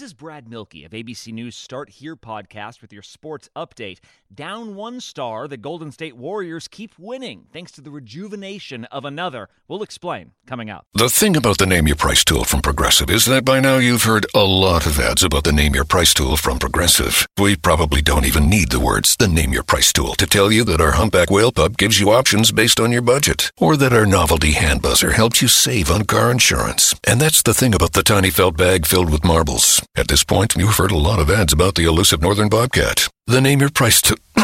This is Brad Milkey of ABC News Start Here podcast with your sports update. Down one star, the Golden State Warriors keep winning thanks to the rejuvenation of another. We'll explain coming up. The thing about the Name Your Price tool from Progressive is that by now you've heard a lot of ads about the Name Your Price tool from Progressive. We probably don't even need the words the Name Your Price tool to tell you that our humpback whale pup gives you options based on your budget, or that our novelty hand buzzer helps you save on car insurance. And that's the thing about the tiny felt bag filled with marbles. At this point, you've heard a lot of ads about the elusive northern bobcat. The name your price to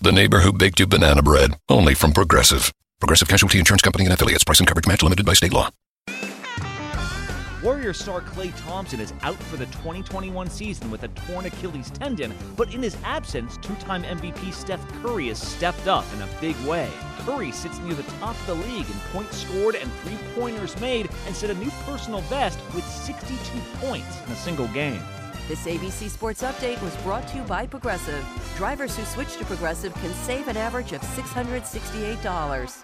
the neighbor who baked you banana bread. Only from Progressive. Progressive Casualty Insurance Company and affiliates. Price and coverage match limited by state law. Warrior star Klay Thompson is out for the 2021 season with a torn Achilles tendon, but in his absence, two time MVP Steph Curry has stepped up in a big way. Curry sits near the top of the league in points scored and three pointers made and set a new personal best with 62 points in a single game. This ABC Sports Update was brought to you by Progressive. Drivers who switch to Progressive can save an average of $668.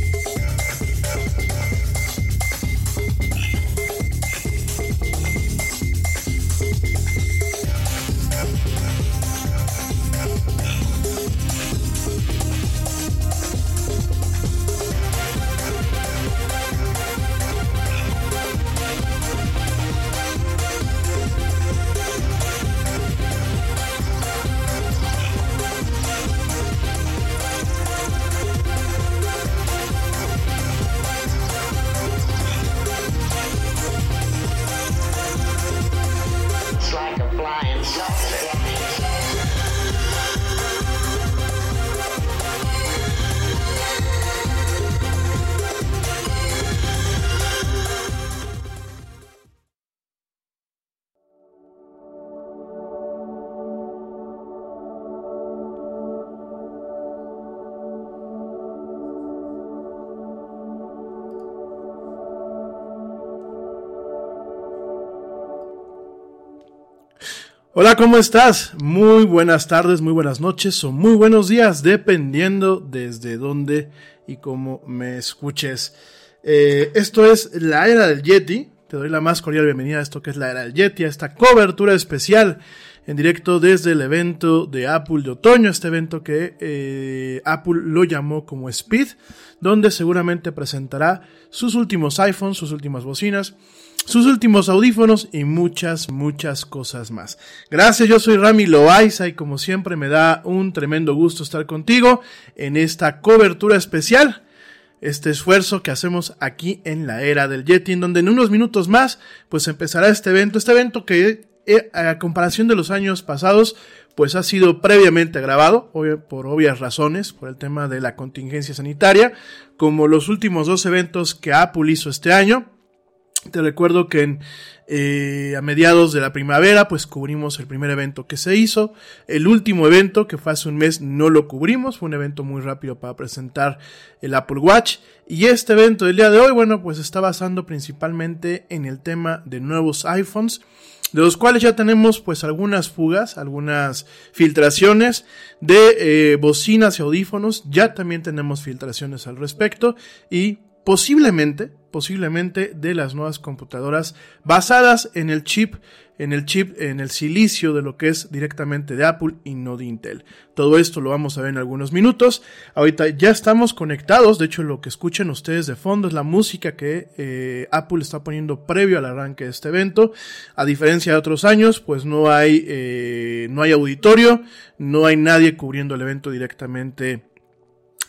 Hola, ¿cómo estás? Muy buenas tardes, muy buenas noches o muy buenos días, dependiendo desde dónde y cómo me escuches. Eh, esto es la era del Yeti. Te doy la más cordial bienvenida a esto que es la era del Yeti, a esta cobertura especial en directo desde el evento de Apple de otoño, este evento que eh, Apple lo llamó como Speed, donde seguramente presentará sus últimos iPhones, sus últimas bocinas, sus últimos audífonos y muchas, muchas cosas más. Gracias, yo soy Rami Loaiza y como siempre me da un tremendo gusto estar contigo en esta cobertura especial, este esfuerzo que hacemos aquí en la era del Yeti, en donde en unos minutos más pues empezará este evento, este evento que eh, a comparación de los años pasados pues ha sido previamente grabado, por obvias razones, por el tema de la contingencia sanitaria, como los últimos dos eventos que Apple hizo este año, Te recuerdo que en, eh, a mediados de la primavera, pues cubrimos el primer evento que se hizo. El último evento, que fue hace un mes, no lo cubrimos. Fue un evento muy rápido para presentar el Apple Watch. Y este evento del día de hoy, bueno, pues está basando principalmente en el tema de nuevos iPhones de los cuales ya tenemos pues algunas fugas, algunas filtraciones de eh, bocinas y audífonos, ya también tenemos filtraciones al respecto y posiblemente, posiblemente de las nuevas computadoras basadas en el chip, en el chip, en el silicio de lo que es directamente de Apple y no de Intel. Todo esto lo vamos a ver en algunos minutos. Ahorita ya estamos conectados, de hecho lo que escuchen ustedes de fondo es la música que eh, Apple está poniendo previo al arranque de este evento. A diferencia de otros años, pues no hay, eh, no hay auditorio, no hay nadie cubriendo el evento directamente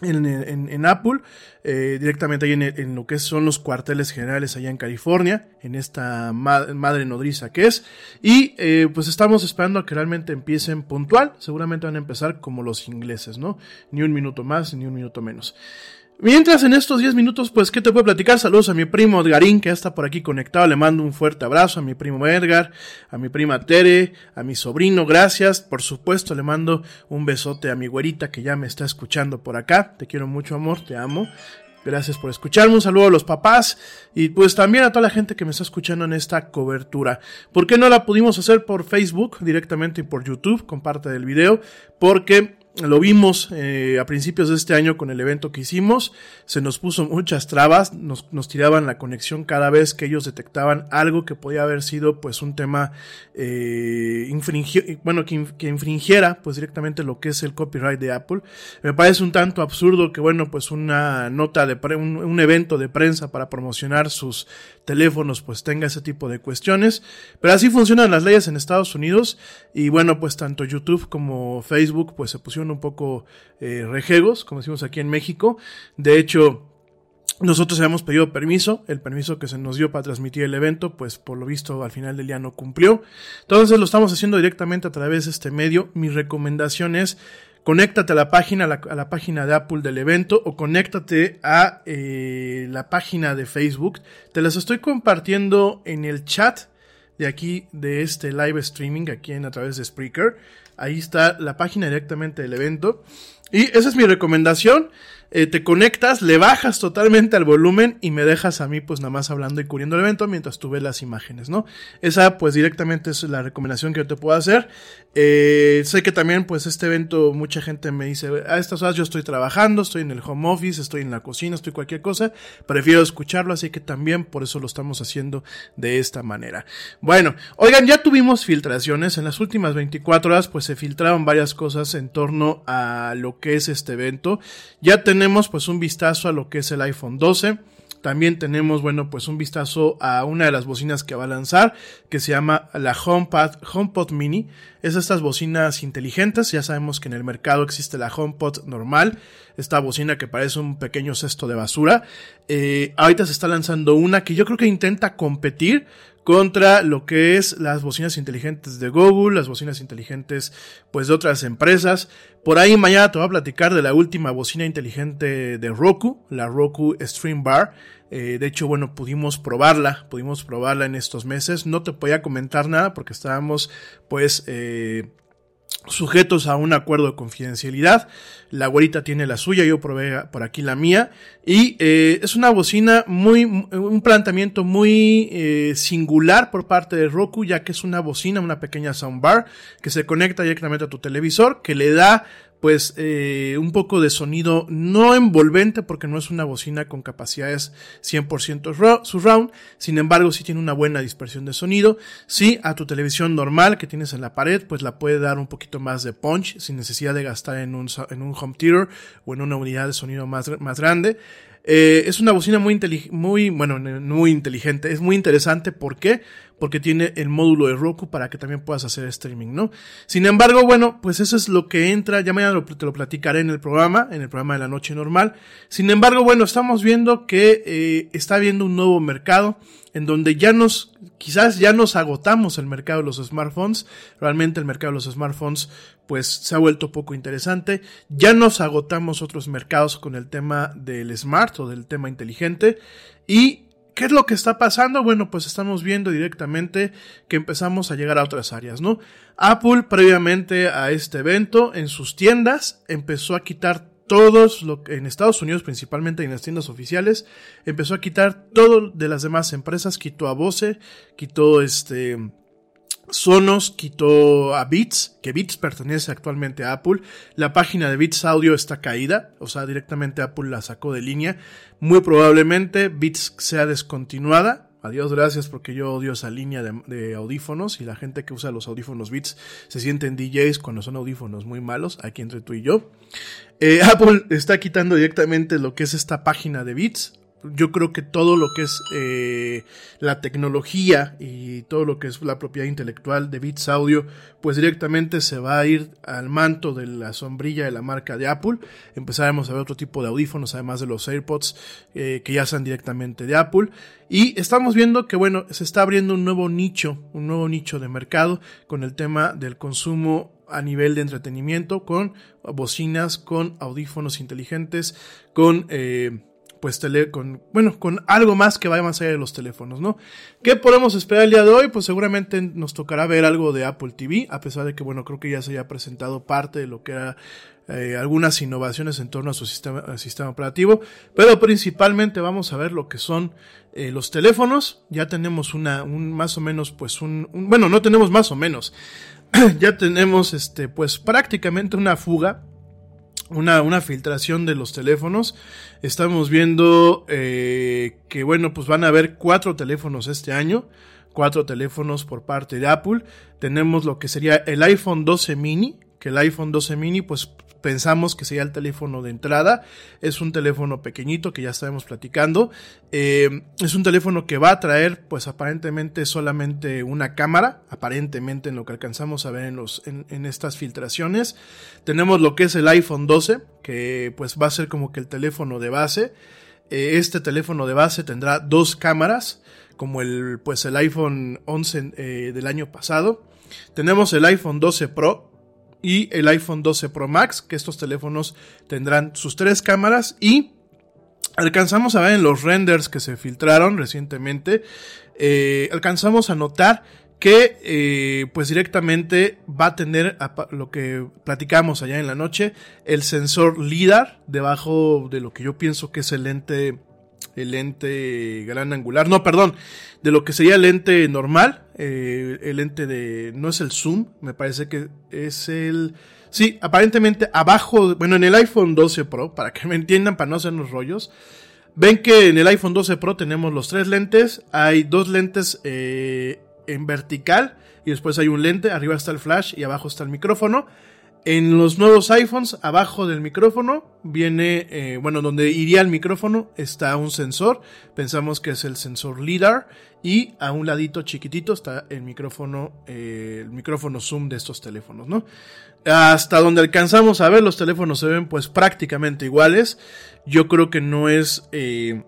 en, Apple, eh, directamente ahí en, lo que son los cuarteles generales allá en California, en esta madre nodriza que es. Y eh, pues estamos esperando a que realmente empiecen puntual. Seguramente van a empezar como los ingleses, ¿no? Ni un minuto más, ni un minuto menos. Mientras en estos 10 minutos, pues, ¿qué te puedo platicar? Saludos a mi primo Edgarín, que está por aquí conectado. Le mando un fuerte abrazo a mi primo Edgar, a mi prima Tere, a mi sobrino, gracias. Por supuesto, le mando un besote a mi güerita que ya me está escuchando por acá. Te quiero mucho, amor, te amo. Gracias por escucharme. Un saludo a los papás y pues también a toda la gente que me está escuchando en esta cobertura. ¿Por qué no la pudimos hacer por Facebook directamente y por YouTube? Comparte del video. Porque lo vimos eh, a principios de este año con el evento que hicimos, se nos puso muchas trabas, nos, nos, tiraban la conexión cada vez que ellos detectaban algo que podía haber sido pues un tema eh, bueno, que, que, infringiera pues directamente lo que es el copyright de Apple. Me parece un tanto absurdo que bueno pues una nota de un, un evento de prensa para promocionar sus teléfonos pues tenga ese tipo de cuestiones, pero así funcionan las leyes en Estados Unidos y bueno pues tanto YouTube como Facebook pues se pusieron un poco eh, rejegos, como decimos aquí en México. De hecho, nosotros habíamos pedido permiso, el permiso que se nos dio para transmitir el evento, pues por lo visto al final del día no cumplió. Entonces lo estamos haciendo directamente a través de este medio. Mi recomendación es conéctate a la página, a la, página de Apple del evento o conéctate a eh, la página de Facebook. Te las estoy compartiendo en el chat de aquí de este live streaming aquí en a través de Spreaker. Ahí está la página directamente del evento. Y esa es mi recomendación. Eh, te conectas, le bajas totalmente al volumen y me dejas a mí pues nada más hablando y cubriendo el evento mientras tú ves las imágenes, ¿no? Esa pues directamente es la recomendación que yo te puedo hacer. Eh, sé que también pues este evento mucha gente me dice, a estas horas yo estoy trabajando, estoy en el home office, estoy en la cocina, estoy cualquier cosa, prefiero escucharlo, así que también por eso lo estamos haciendo de esta manera. Bueno, oigan, ya tuvimos filtraciones, en las últimas 24 horas pues se filtraron varias cosas en torno a lo que es este evento. Ya tenemos tenemos pues un vistazo a lo que es el iPhone 12. También tenemos, bueno, pues un vistazo a una de las bocinas que va a lanzar, que se llama la HomePod, HomePod Mini. Es estas bocinas inteligentes. Ya sabemos que en el mercado existe la HomePod normal, esta bocina que parece un pequeño cesto de basura. Eh, ahorita se está lanzando una que yo creo que intenta competir contra lo que es las bocinas inteligentes de Google, las bocinas inteligentes pues de otras empresas. Por ahí mañana te voy a platicar de la última bocina inteligente de Roku, la Roku Stream Bar. Eh, de hecho, bueno, pudimos probarla, pudimos probarla en estos meses. No te podía comentar nada porque estábamos pues eh, sujetos a un acuerdo de confidencialidad. La güerita tiene la suya, yo probé por aquí la mía. Y eh, es una bocina muy, un planteamiento muy eh, singular por parte de Roku, ya que es una bocina, una pequeña soundbar que se conecta directamente a tu televisor, que le da pues eh, un poco de sonido no envolvente porque no es una bocina con capacidades 100% surround, sin embargo sí tiene una buena dispersión de sonido, sí a tu televisión normal que tienes en la pared pues la puede dar un poquito más de punch sin necesidad de gastar en un, en un home theater o en una unidad de sonido más, más grande. Eh, es una bocina muy, muy, bueno, muy inteligente, es muy interesante, ¿por qué? Porque tiene el módulo de Roku para que también puedas hacer streaming, ¿no? Sin embargo, bueno, pues eso es lo que entra, ya mañana te lo platicaré en el programa, en el programa de la noche normal. Sin embargo, bueno, estamos viendo que eh, está habiendo un nuevo mercado, en donde ya nos, quizás ya nos agotamos el mercado de los smartphones, realmente el mercado de los smartphones pues se ha vuelto poco interesante, ya nos agotamos otros mercados con el tema del smart o del tema inteligente y ¿Qué es lo que está pasando? Bueno, pues estamos viendo directamente que empezamos a llegar a otras áreas, ¿no? Apple, previamente a este evento, en sus tiendas, empezó a quitar todos, lo, en Estados Unidos principalmente en las tiendas oficiales, empezó a quitar todo de las demás empresas, quitó a Bose, quitó este, Sonos quitó a Beats, que Beats pertenece actualmente a Apple. La página de Beats Audio está caída, o sea, directamente Apple la sacó de línea. Muy probablemente Beats sea descontinuada. Adiós, gracias, porque yo odio esa línea de, audífonos y la gente que usa los audífonos Beats se sienten DJs cuando son audífonos muy malos, aquí entre tú y yo. Eh, Apple está quitando directamente lo que es esta página de Beats yo creo que todo lo que es eh, la tecnología y todo lo que es la propiedad intelectual de Beats Audio, pues directamente se va a ir al manto de la sombrilla de la marca de Apple. Empezaremos a ver otro tipo de audífonos, además de los AirPods, eh, que ya sean directamente de Apple. Y estamos viendo que, bueno, se está abriendo un nuevo nicho, un nuevo nicho de mercado con el tema del consumo a nivel de entretenimiento, con bocinas, con audífonos inteligentes, con... Eh, pues tele, con, bueno, con algo más que vaya más allá de los teléfonos, ¿no? ¿Qué podemos esperar el día de hoy? Pues seguramente nos tocará ver algo de Apple TV, a pesar de que, bueno, creo que ya se haya presentado parte de lo que era eh, algunas innovaciones en torno a su sistema, sistema operativo, pero principalmente vamos a ver lo que son eh, los teléfonos. Ya tenemos una, un más o menos, pues un, un bueno, no tenemos más o menos, ya tenemos, este, pues prácticamente una fuga una, una filtración de los teléfonos. Estamos viendo eh, que, bueno, pues van a haber cuatro teléfonos este año. Cuatro teléfonos por parte de Apple. Tenemos lo que sería el iPhone 12 mini, que el iPhone 12 mini pues pensamos que sería el teléfono de entrada. Es un teléfono pequeñito que ya estaremos platicando. Eh, es un teléfono que va a traer, pues aparentemente solamente una cámara, aparentemente en lo que alcanzamos a ver en, los, en, estas filtraciones. Tenemos lo que es el iPhone 12, que pues va a ser como que el teléfono de base. Eh, este teléfono de base tendrá dos cámaras, como el, pues el iPhone 11 eh, del año pasado. Tenemos el iPhone 12 Pro, y el iPhone 12 Pro Max, que estos teléfonos tendrán sus tres cámaras y alcanzamos a ver en los renders que se filtraron recientemente, eh, alcanzamos a notar que eh, pues directamente va a tener lo que platicamos allá en la noche, el sensor LIDAR debajo de lo que yo pienso que es el lente el lente gran angular, no, perdón, de lo que sería el lente normal, eh, el lente de, no es el zoom, me parece que es el, sí, aparentemente abajo, bueno, en el iPhone 12 Pro, para que me entiendan, para no hacernos rollos, ven que en el iPhone 12 Pro tenemos los tres lentes, hay dos lentes eh, en vertical y después hay un lente, arriba está el flash y abajo está el micrófono. En los nuevos iPhones, abajo del micrófono, viene, eh, bueno, donde iría el micrófono está un sensor. Pensamos que es el sensor LIDAR. Y a un ladito chiquitito está el micrófono, eh, el micrófono zoom de estos teléfonos, ¿no? Hasta donde alcanzamos a ver, los teléfonos se ven pues prácticamente iguales. Yo creo que no es, eh,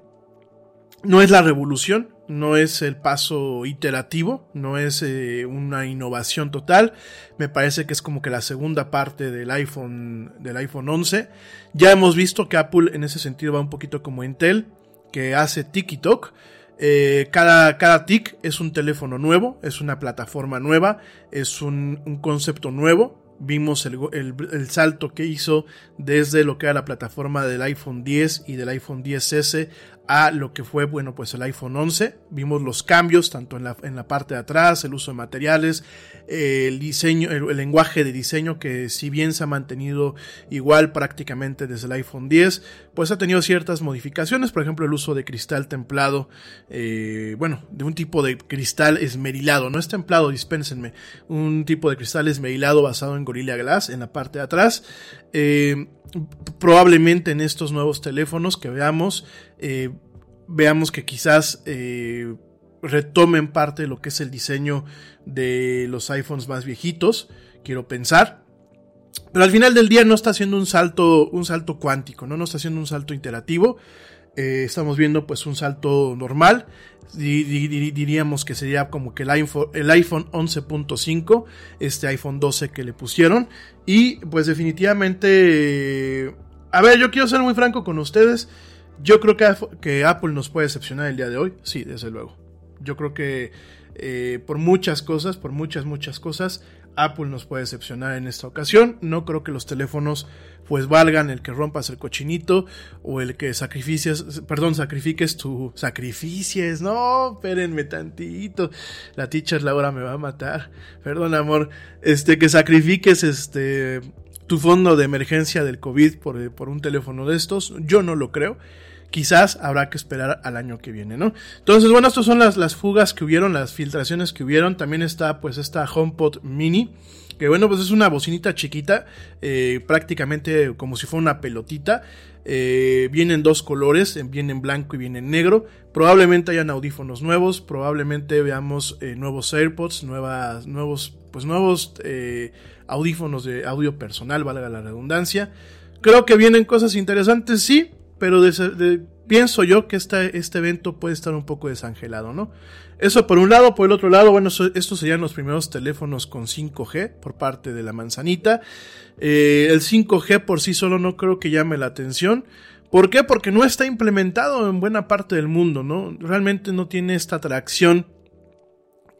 no es la revolución no es el paso iterativo, no es eh, una innovación total. Me parece que es como que la segunda parte del iPhone, del iPhone 11. Ya hemos visto que Apple en ese sentido va un poquito como Intel, que hace TikTok. Eh, cada, cada TIC es un teléfono nuevo, es una plataforma nueva, es un, un concepto nuevo. Vimos el, el, el, salto que hizo desde lo que era la plataforma del iPhone 10 y del iPhone 10S a lo que fue, bueno, pues el iPhone 11. Vimos los cambios tanto en la, en la parte de atrás, el uso de materiales, el diseño, el, lenguaje de diseño que si bien se ha mantenido igual prácticamente desde el iPhone 10, pues ha tenido ciertas modificaciones, por ejemplo el uso de cristal templado, eh, bueno, de un tipo de cristal esmerilado, no es templado, dispénsenme, un tipo de cristal esmerilado basado en Gorilla Glass en la parte de atrás. Eh, probablemente en estos nuevos teléfonos que veamos, eh, veamos que quizás eh, retomen parte de lo que es el diseño de los iPhones más viejitos, quiero pensar. Pero al final del día no está haciendo un salto, un salto cuántico, no, no está haciendo un salto iterativo. Eh, estamos viendo pues un salto normal. diríamos que sería como que el iPhone, el iPhone 11.5, este iPhone 12 que le pusieron. Y pues definitivamente... a ver, yo quiero ser muy franco con ustedes. Yo creo que, Apple nos puede decepcionar el día de hoy, sí, desde luego. Yo creo que eh, por muchas cosas, por muchas, muchas cosas, Apple nos puede decepcionar en esta ocasión. No creo que los teléfonos pues valgan el que rompas el cochinito o el que sacrifiques, perdón, sacrifiques tu sacrificies. No, espérenme tantito. La teacher Laura me va a matar. Perdón, amor. Este que sacrifiques este tu fondo de emergencia del COVID por, por un teléfono de estos. Yo no lo creo quizás habrá que esperar al año que viene, ¿no? Entonces, bueno, estas son las, las fugas que hubieron, las filtraciones que hubieron. También está, pues, esta HomePod Mini. Que bueno, pues es una bocinita chiquita, eh, prácticamente como si fuera una pelotita. Eh, viene en dos colores, viene en blanco y viene en negro. Probablemente hayan audífonos nuevos, probablemente veamos eh, nuevos AirPods, nuevas, nuevos, pues nuevos audífonos de audio personal, valga la redundancia. Creo que vienen cosas interesantes, sí pero pienso yo que este, este evento puede estar un poco desangelado, ¿no? Eso por un lado, por el otro lado, bueno, estos serían los primeros teléfonos con 5G por parte de la manzanita. Eh, el 5G por sí solo no creo que llame la atención. ¿Por qué? Porque no está implementado en buena parte del mundo, ¿no? Realmente no tiene esta atracción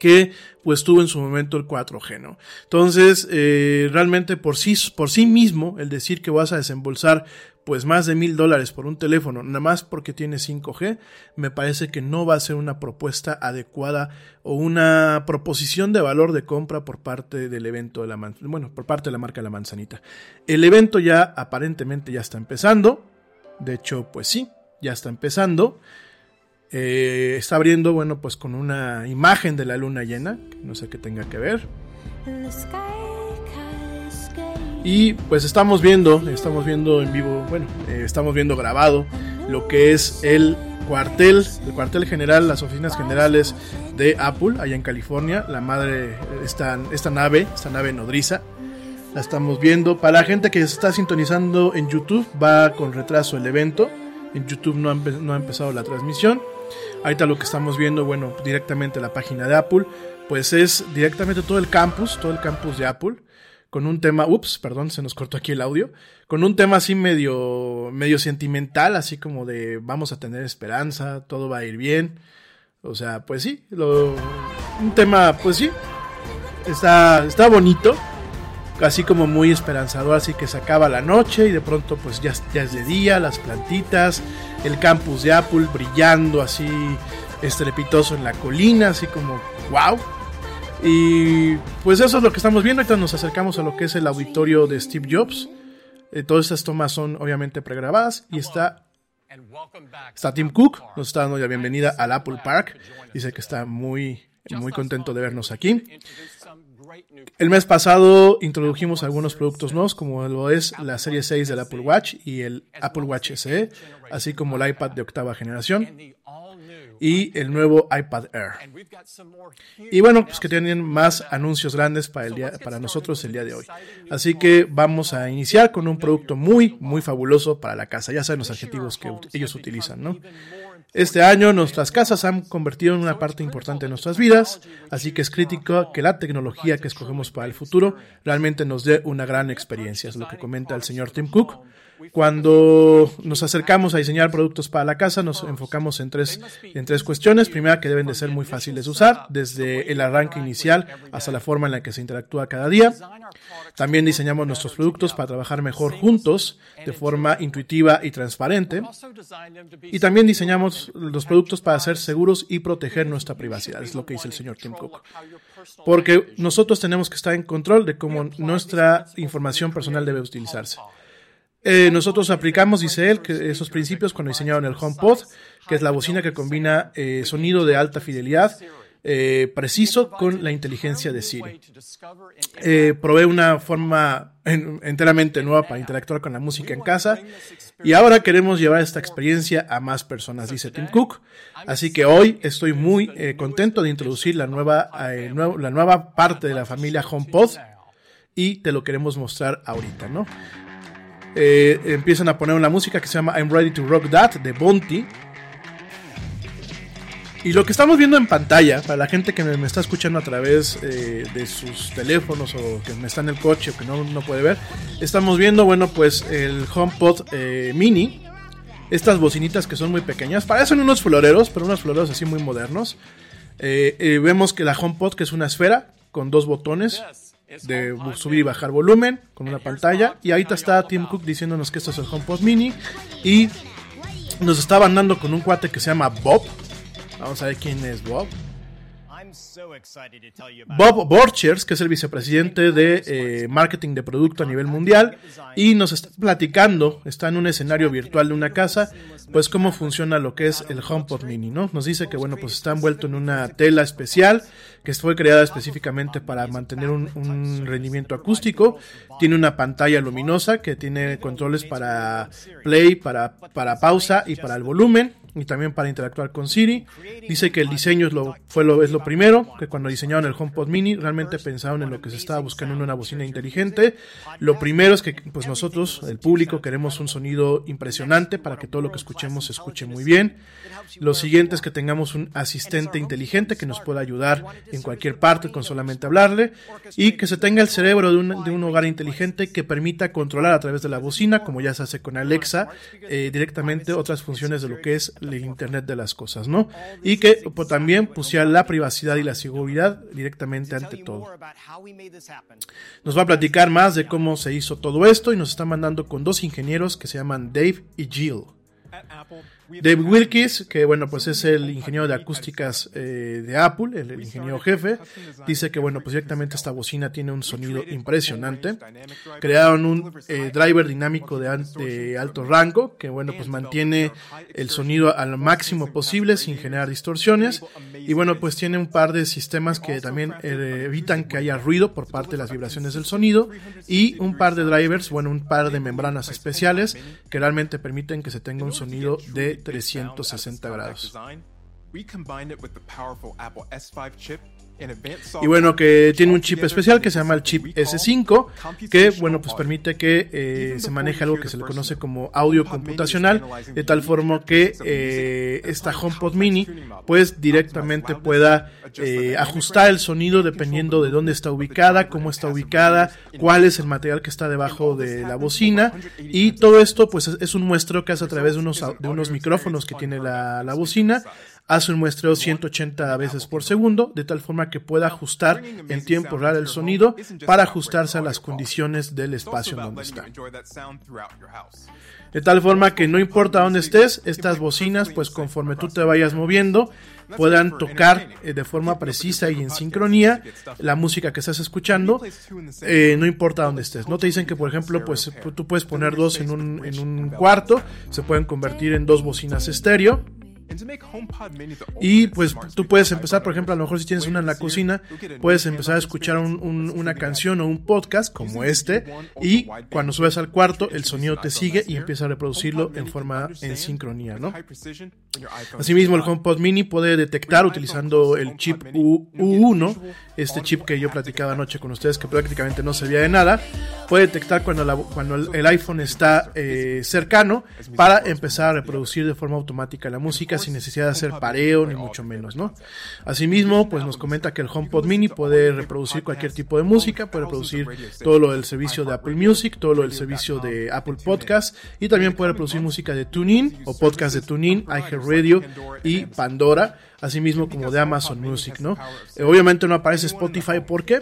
que pues tuvo en su momento el 4G, ¿no? Entonces, eh, realmente por sí, por sí mismo, el decir que vas a desembolsar pues más de mil dólares por un teléfono, nada más porque tiene 5G, me parece que no va a ser una propuesta adecuada o una proposición de valor de compra por parte del evento de la bueno, por parte de la marca de la manzanita. El evento ya aparentemente ya está empezando, de hecho, pues sí, ya está empezando. Eh, está abriendo, bueno, pues con una imagen de la luna llena, no sé qué tenga que ver. Y pues estamos viendo, estamos viendo en vivo, bueno, eh, estamos viendo grabado lo que es el cuartel, el cuartel general, las oficinas generales de Apple allá en California, la madre, esta, esta nave, esta nave nodriza, la estamos viendo. Para la gente que se está sintonizando en YouTube, va con retraso el evento, en YouTube no ha, no ha empezado la transmisión. Ahorita lo que estamos viendo, bueno, directamente la página de Apple, pues es directamente todo el campus, todo el campus de Apple con un tema, ups, perdón, se nos cortó aquí el audio, con un tema así medio, medio sentimental, así como de vamos a tener esperanza, todo va a ir bien. O sea, pues sí, lo, un tema, pues sí, está, está bonito, así como muy esperanzador, así que se acaba la noche y de pronto pues ya, ya es de día, las plantitas, el campus de Apple brillando así estrepitoso en la colina, así como, wow, y pues eso es lo que estamos viendo. Ahorita nos acercamos a lo que es el auditorio de Steve Jobs. Eh, todas estas tomas son obviamente pregrabadas y está, está Tim Cook. Nos está dando la bienvenida al Apple Park. Dice que está muy, muy contento de vernos aquí. El mes pasado introdujimos algunos productos nuevos, como lo es la serie 6 del Apple Watch y el Apple Watch SE, así como el iPad de octava generación y el nuevo iPad Air. Y bueno, pues que tienen más anuncios grandes para, el día, para nosotros el día de hoy. Así que vamos a iniciar con un producto muy, muy fabuloso para la casa. Ya saben los adjetivos que ellos utilizan, ¿no? Este año nuestras casas han convertido en una parte importante de nuestras vidas, así que es crítico que la tecnología que escogemos para el futuro realmente nos dé una gran experiencia, es lo que comenta el señor Tim Cook. Cuando nos acercamos a diseñar productos para la casa, nos enfocamos en tres, en tres cuestiones. Primera, que deben de ser muy fáciles de usar, desde el arranque inicial hasta la forma en la que se interactúa cada día. También diseñamos nuestros productos para trabajar mejor juntos, de forma intuitiva y transparente. Y también diseñamos los productos para ser seguros y proteger nuestra privacidad, es lo que dice el señor Tim Cook. Porque nosotros tenemos que estar en control de cómo nuestra información personal debe utilizarse. Eh, nosotros aplicamos, dice él, que esos principios cuando diseñaron el HomePod, que es la bocina que combina eh, sonido de alta fidelidad eh, preciso con la inteligencia de Siri. provee una forma enteramente nueva para interactuar con la música en casa y ahora queremos llevar esta experiencia a más personas, dice Tim Cook. Así que hoy estoy muy contento de introducir la nueva, la nueva parte de la familia HomePod y te lo queremos mostrar ahorita, ¿no? Eh, empiezan a poner una música que se llama I'm Ready to Rock That de Bonti. Y lo que estamos viendo en pantalla, para la gente que me, está escuchando a través eh, de sus teléfonos o que me está en el coche o que no, no puede ver, estamos viendo, bueno, pues el HomePod eh, Mini, estas bocinitas que son muy pequeñas. Parecen unos floreros, pero unos floreros así muy modernos. Eh, vemos que la HomePod, que es una esfera con dos botones de subir y bajar volumen, con una pantalla. Y ahorita está Tim Cook diciéndonos que esto es el HomePod Mini. Y nos estaba andando con un cuate que se llama Bob. Vamos a ver quién es Bob. Bob Borchers, que es el vicepresidente de eh, marketing de producto a nivel mundial, y nos está platicando, está en un escenario virtual de una casa, pues cómo funciona lo que es el HomePod Mini, ¿no? Nos dice que, bueno, pues está envuelto en una tela especial que fue creada específicamente para mantener un, un rendimiento acústico, tiene una pantalla luminosa que tiene controles para play, para, para pausa y para el volumen y también para interactuar con Siri. Dice que el diseño es lo, fue lo, es lo primero, que cuando diseñaron el HomePod Mini realmente pensaron en lo que se estaba buscando en una bocina inteligente. Lo primero es que pues nosotros, el público, queremos un sonido impresionante para que todo lo que escuchemos se escuche muy bien. Lo siguiente es que tengamos un asistente inteligente que nos pueda ayudar en cualquier parte con solamente hablarle y que se tenga el cerebro de un, de un hogar inteligente que permita controlar a través de la bocina, como ya se hace con Alexa, eh, directamente otras funciones de lo que es el Internet de las cosas, ¿no? Y que pues, también pusiera la privacidad y la seguridad directamente ante todo. Nos va a platicar más de cómo se hizo todo esto y nos está mandando con dos ingenieros que se llaman Dave y Jill. Dave Wilkes, que bueno, pues es el ingeniero de acústicas eh, de Apple, el, ingeniero jefe, dice que bueno, pues directamente esta bocina tiene un sonido impresionante. Crearon un eh, driver dinámico de, de, alto rango, que bueno, pues mantiene el sonido al máximo posible sin generar distorsiones. Y bueno, pues tiene un par de sistemas que también eh, evitan que haya ruido por parte de las vibraciones del sonido. Y un par de drivers, bueno, un par de membranas especiales que realmente permiten que se tenga un sonido de 360 grados. Y bueno, que tiene un chip especial que se llama el chip S5, que bueno, pues permite que eh, se maneje algo que se le conoce como audio computacional, de tal forma que eh, esta HomePod Mini pues directamente pueda eh, ajustar el sonido dependiendo de dónde está ubicada, cómo está ubicada, cuál es el material que está debajo de la bocina. y todo esto pues es, un muestreo que hace a través de unos, de unos micrófonos que tiene la, la bocina hace un muestreo 180 veces por segundo, de tal forma que pueda ajustar en tiempo real el sonido para ajustarse a las condiciones del espacio en donde está. De tal forma que no importa dónde estés, estas bocinas, pues conforme tú te vayas moviendo, puedan tocar eh, de forma precisa y en sincronía la música que estás escuchando, eh, no importa dónde estés. No te dicen que, por ejemplo, pues tú puedes poner dos en un, en un cuarto, se pueden convertir en dos bocinas estéreo y pues tú puedes empezar, por ejemplo, a lo mejor si tienes una en la cocina, puedes empezar a escuchar un, un, una canción o un podcast como este y cuando subes al cuarto el sonido te sigue y empieza a reproducirlo en forma en sincronía, ¿no? Asimismo el HomePod Mini puede detectar utilizando el chip U, U1, este chip que yo platicaba anoche con ustedes que prácticamente no se veía de nada, puede detectar cuando, la, cuando el, iPhone está eh, cercano para empezar a reproducir de forma automática la música sin necesidad de hacer pareo ni mucho menos, ¿no? Asimismo, pues nos comenta que el HomePod Mini puede reproducir cualquier tipo de música, puede reproducir todo lo del servicio de Apple Music, todo lo del servicio de Apple Podcast y también puede reproducir música de TuneIn o podcast de TuneIn, iHeartRadio y Pandora asimismo como de Amazon Music, ¿no? Eh, obviamente no aparece Spotify, ¿por qué?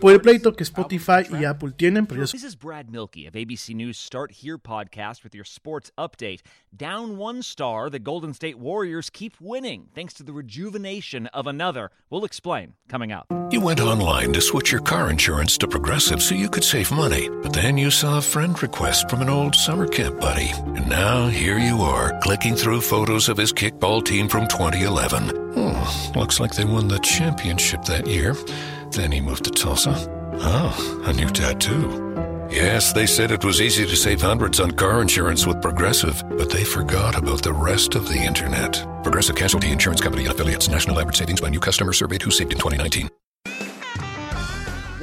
Por el pleito que Spotify y Apple tienen, pero. This is Brad Milkey of ABC News Start Here podcast with your sports update. Down one star, the Golden State Warriors keep winning thanks to the rejuvenation of another. We'll explain coming up. You went online to switch your car insurance to Progressive so you could save money, but then you saw a friend request from an old summer camp buddy, and now here you are clicking through photos of his kickball team from 2011. Oh, looks like they won the championship that year. Then he moved to Tulsa. Oh, a new tattoo. Yes, they said it was easy to save hundreds on car insurance with Progressive, but they forgot about the rest of the internet. Progressive Casualty Insurance Company and affiliates. National average savings by new customer surveyed who saved in 2019.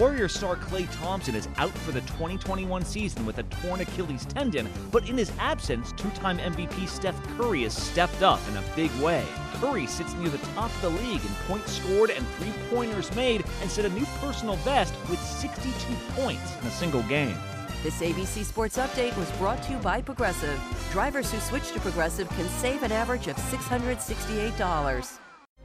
Warrior star Clay Thompson is out for the 2021 season with a torn Achilles tendon, but in his absence, two time MVP Steph Curry has stepped up in a big way. Curry sits near the top of the league in points scored and three pointers made and set a new personal best with 62 points in a single game. This ABC Sports Update was brought to you by Progressive. Drivers who switch to Progressive can save an average of $668.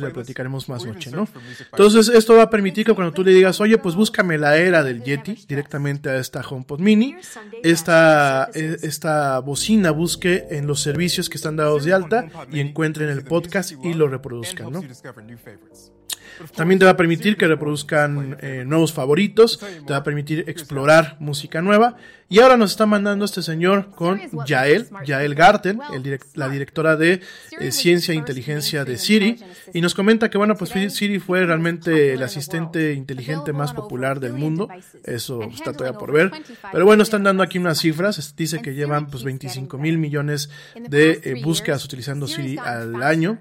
Le platicaremos más noche, ¿no? Entonces, esto va a permitir que cuando tú le digas, oye, pues búscame la era del Yeti directamente a esta HomePod Mini, esta, esta bocina busque en los servicios que están dados de alta y encuentren el podcast y lo reproduzcan, ¿no? También te va a permitir que reproduzcan eh, nuevos favoritos, te va a permitir explorar música nueva. Y ahora nos está mandando este señor con Yael, Yael Garten, el la directora de eh, Ciencia e Inteligencia de Siri, y nos comenta que bueno, pues Siri fue realmente el asistente inteligente más popular del mundo. Eso está todavía por ver. Pero bueno, están dando aquí unas cifras. Dice que llevan pues 25 mil millones de eh, búsquedas utilizando Siri al año.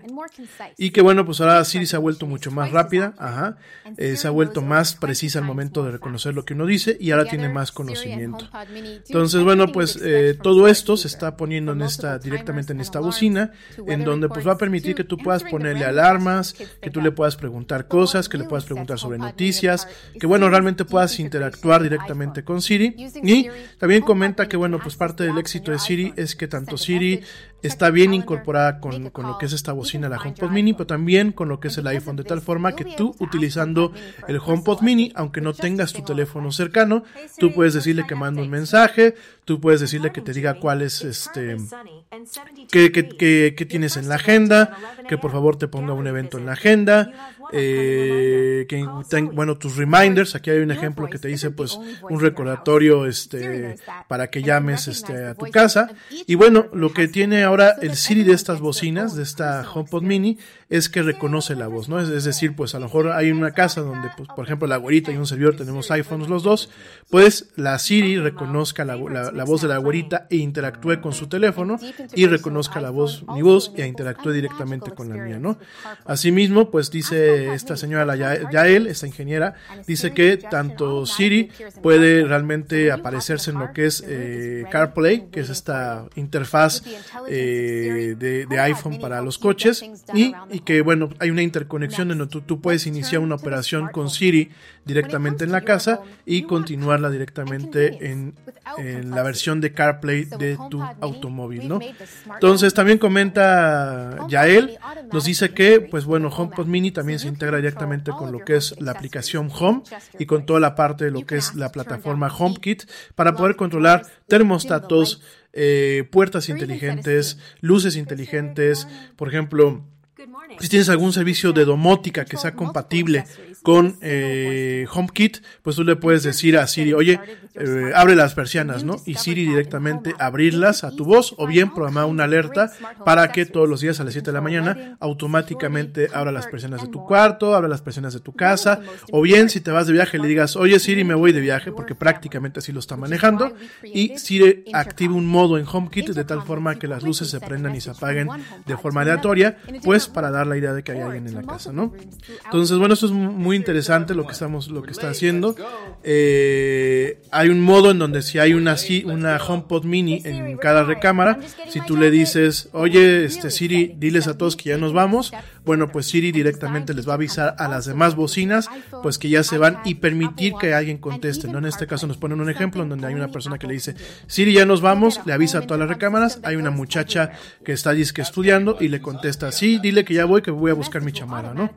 Y que bueno, pues ahora Siri se ha vuelto mucho más rápida, ajá, eh, se ha vuelto más precisa al momento de reconocer lo que uno dice y ahora tiene más conocimiento. Entonces, bueno, pues eh, todo esto se está poniendo en esta, directamente en esta bocina, en donde pues va a permitir que tú puedas ponerle alarmas, que tú le puedas preguntar cosas, que le puedas preguntar sobre noticias, que bueno, realmente puedas interactuar directamente con Siri. Y también comenta que bueno, pues parte del éxito de Siri es que tanto Siri está bien incorporada con, con, lo que es esta bocina, la HomePod Mini, pero también con lo que es el iPhone, de tal forma que tú utilizando el HomePod Mini, aunque no tengas tu teléfono cercano, tú puedes decirle que mande un mensaje, tú puedes decirle que te diga cuál es este, qué, qué, qué tienes en la agenda, que por favor te ponga un evento en la agenda, eh, que bueno tus reminders. Aquí hay un ejemplo que te dice pues un recordatorio este para que llames este a tu casa. y bueno lo que tiene ahora el Siri de estas bocinas de esta HomePod Mini es que reconoce la voz no es, decir pues a lo mejor hay una casa donde pues por ejemplo la güerita y un servidor tenemos iPhones los dos. pues la Siri reconozca la, la, voz de la güerita e interactúe con su teléfono y reconozca la voz mi voz e interactúe directamente con la mía no asimismo pues dice esta señora la Yael, esta ingeniera, dice que tanto Siri puede realmente aparecerse en lo que es eh, CarPlay, que es esta interfaz eh, de, iPhone para los coches, y, que bueno, hay una interconexión en donde tú, puedes iniciar una operación con Siri directamente en la casa y continuarla directamente en, en la versión de CarPlay de tu automóvil, ¿no? Entonces también comenta Yael, nos dice que, pues bueno, HomePod Mini también se integra directamente con lo que es la aplicación Home y con toda la parte de lo que es la plataforma HomeKit para poder controlar termostatos, eh, puertas inteligentes, luces inteligentes, por ejemplo, si tienes algún servicio de domótica que sea compatible con eh, HomeKit, pues tú le puedes decir a Siri, oye, eh, abre las persianas, ¿no? Y Siri directamente abrirlas a tu voz o bien programar una alerta para que todos los días a las 7 de la mañana automáticamente abra las persianas de tu cuarto, abra las persianas de tu casa, o bien si te vas de viaje le digas, oye Siri, me voy de viaje, porque prácticamente así lo está manejando, y Siri activa un modo en HomeKit de tal forma que las luces se prendan y se apaguen de forma aleatoria, pues para dar la idea de que hay alguien en la casa, ¿no? Entonces, bueno, esto es muy interesante lo que estamos, lo que está haciendo. Eh, hay un modo en donde si hay una, una HomePod mini en cada recámara, si tú le dices, oye, este Siri, diles a todos que ya nos vamos, bueno, pues Siri directamente les va a avisar a las demás bocinas, pues que ya se van y permitir que alguien conteste, ¿no? En este caso nos ponen un ejemplo en donde hay una persona que le dice, Siri, ya nos vamos, le avisa a todas las recámaras, hay una muchacha que está que estudiando y le contesta, sí, dile que ya voy, que voy a buscar mi chamara, ¿no?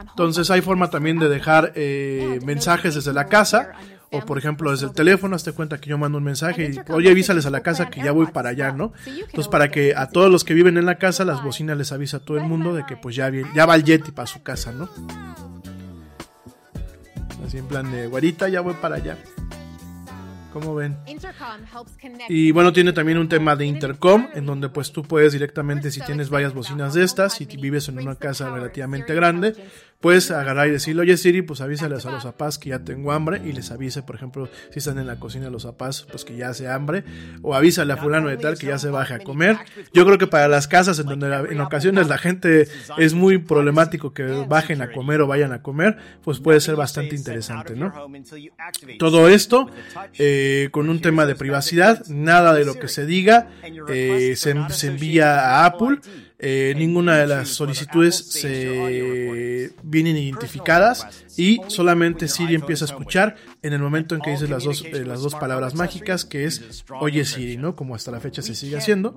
Entonces hay forma también de dejar eh, mensajes desde la casa o por ejemplo desde el teléfono, hazte cuenta que yo mando un mensaje y oye avísales a la casa que ya voy para allá, ¿no? Entonces para que a todos los que viven en la casa las bocinas les avisa a todo el mundo de que pues ya, ya va el Yeti para su casa, ¿no? Así en plan de guarita, ya voy para allá. ¿Cómo ven? Y bueno, tiene también un tema de intercom, en donde pues tú puedes directamente, si tienes varias bocinas de estas, si vives en una casa relativamente grande, puedes agarrar y decirle, oye Siri, pues avísales a los papás que ya tengo hambre y les avise, por ejemplo, si están en la cocina los papás, pues que ya hace hambre, o avísale a fulano de tal que ya se baje a comer. Yo creo que para las casas en donde en ocasiones la gente es muy problemático que bajen a comer o vayan a comer, pues puede ser bastante interesante, ¿no? Todo esto eh, con un tema de privacidad, nada de lo que se diga eh, se, se envía a Apple. Eh, ninguna de las solicitudes se vienen identificadas y solamente Siri empieza a escuchar en el momento en que dices las dos, eh, las dos palabras mágicas que es oye Siri, ¿no? Como hasta la fecha se sigue haciendo.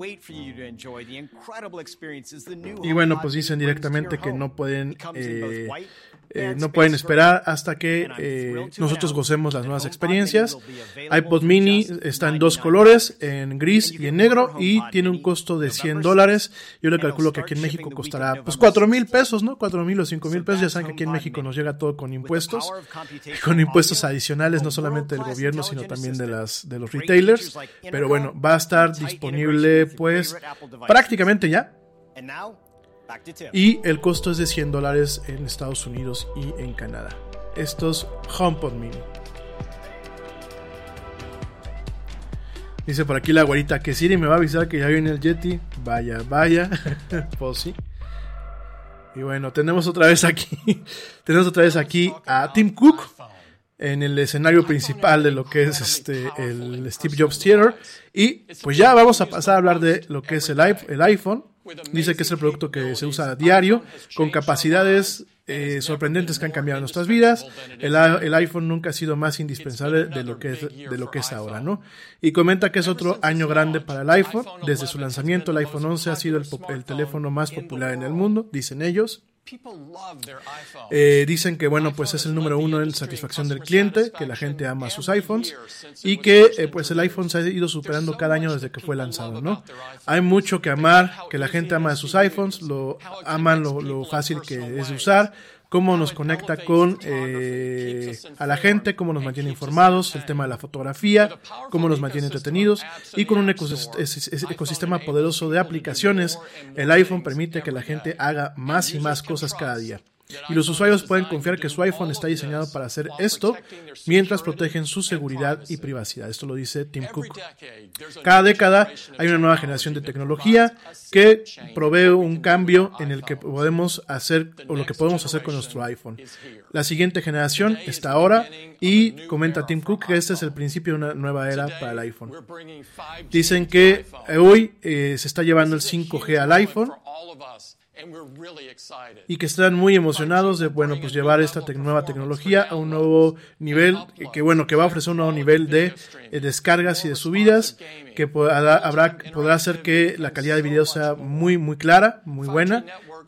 Y bueno, pues dicen directamente que no pueden eh, eh, no pueden esperar hasta que eh, nosotros gocemos las nuevas experiencias. iPod mini está en dos colores, en gris y en negro, y tiene un costo de 100 dólares. Yo le calculo que aquí en México costará pues 4 mil pesos, ¿no? 4 mil o 5 mil pesos. Ya saben que aquí en México nos llega todo con impuestos, con impuestos adicionales, no solamente del gobierno, sino también de, las, de los retailers. Pero bueno, va a estar disponible pues prácticamente ya. Y el costo es de 100 dólares en Estados Unidos y en Canadá. Estos HomePod Mini. Dice por aquí la guarita que Siri me va a avisar que ya viene el Yeti. Vaya, vaya. pues. Y bueno, tenemos otra vez aquí. tenemos otra vez aquí a Tim Cook en el escenario principal de lo que es este el Steve Jobs Theater. Y pues ya vamos a pasar a hablar de lo que es el iPhone. Dice que es el producto que se usa a diario, con capacidades eh, sorprendentes que han cambiado nuestras vidas. El, iPhone nunca ha sido más indispensable de lo que es, de lo que es ahora, ¿no? Y comenta que es otro año grande para el iPhone. Desde su lanzamiento, el iPhone 11 ha sido el teléfono más popular en el mundo, dicen ellos. Eh, dicen que bueno pues es el número uno en satisfacción del cliente, que la gente ama sus iPhones y que eh, pues el iPhone se ha ido superando cada año desde que fue lanzado, ¿no? Hay mucho que amar, que la gente ama sus iPhones, lo aman lo, lo fácil que es de usar, cómo nos conecta con eh, a la gente, cómo nos mantiene informados, el tema de la fotografía, cómo nos mantiene entretenidos y con un ecosistema poderoso de aplicaciones, el iPhone permite que la gente haga más y más cosas cada día. Y los usuarios pueden confiar que su iPhone está diseñado para hacer esto mientras protegen su seguridad y privacidad. Esto lo dice Tim Cook. Cada década hay una nueva generación de tecnología que provee un cambio en el que podemos hacer o lo que podemos hacer con nuestro iPhone. La siguiente generación está ahora y comenta Tim Cook que este es el principio de una nueva era para el iPhone. Dicen que hoy eh, se está llevando el 5G al iPhone y que están muy emocionados de bueno pues llevar esta nueva tecnología a un nuevo nivel que bueno que va a ofrecer un nuevo nivel de eh, descargas y de subidas que podrá, habrá podrá hacer que la calidad de video sea muy muy clara muy buena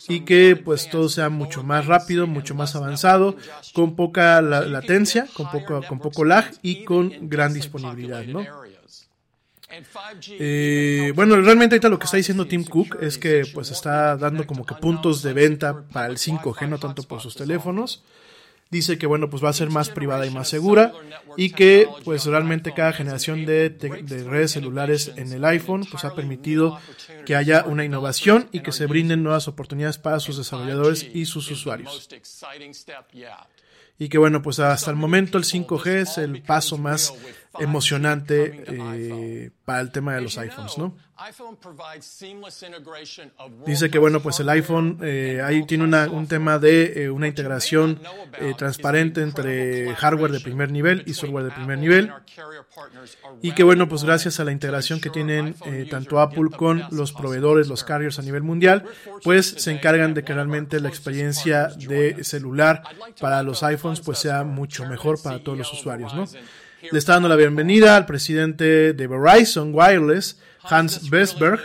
y que pues todo sea mucho más rápido mucho más avanzado con poca latencia con poco con poco lag y con gran disponibilidad no bueno, realmente ahorita lo que está diciendo Tim Cook es que pues está dando como que puntos de venta para el 5G, no tanto por sus teléfonos. Dice que bueno, pues va a ser más privada y más segura y que pues realmente cada generación de, de, redes celulares en el iPhone pues ha permitido que haya una innovación y que se brinden nuevas oportunidades para sus desarrolladores y sus usuarios. Y que bueno, pues hasta el momento el 5G es el paso más emocionante eh, para el tema de los iPhones, ¿no? Dice que bueno, pues el iPhone eh, ahí tiene un tema de eh, una integración transparente entre hardware de primer nivel y software de primer nivel. y que bueno, pues gracias a la integración que tienen tanto Apple con los proveedores, los carriers a nivel mundial, pues se encargan de que realmente la experiencia de celular para los iPhones pues sea mucho mejor para todos los usuarios, ¿no? Le está dando la bienvenida al presidente de Verizon Wireless, Hans Vesberg,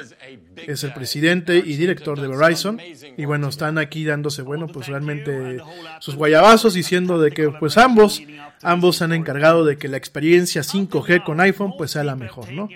es el presidente y director de Verizon. Y bueno, están aquí dándose, bueno, pues realmente sus guayabazos diciendo de que pues ambos, ambos se han encargado de que la experiencia 5G con iPhone pues sea la mejor, ¿no?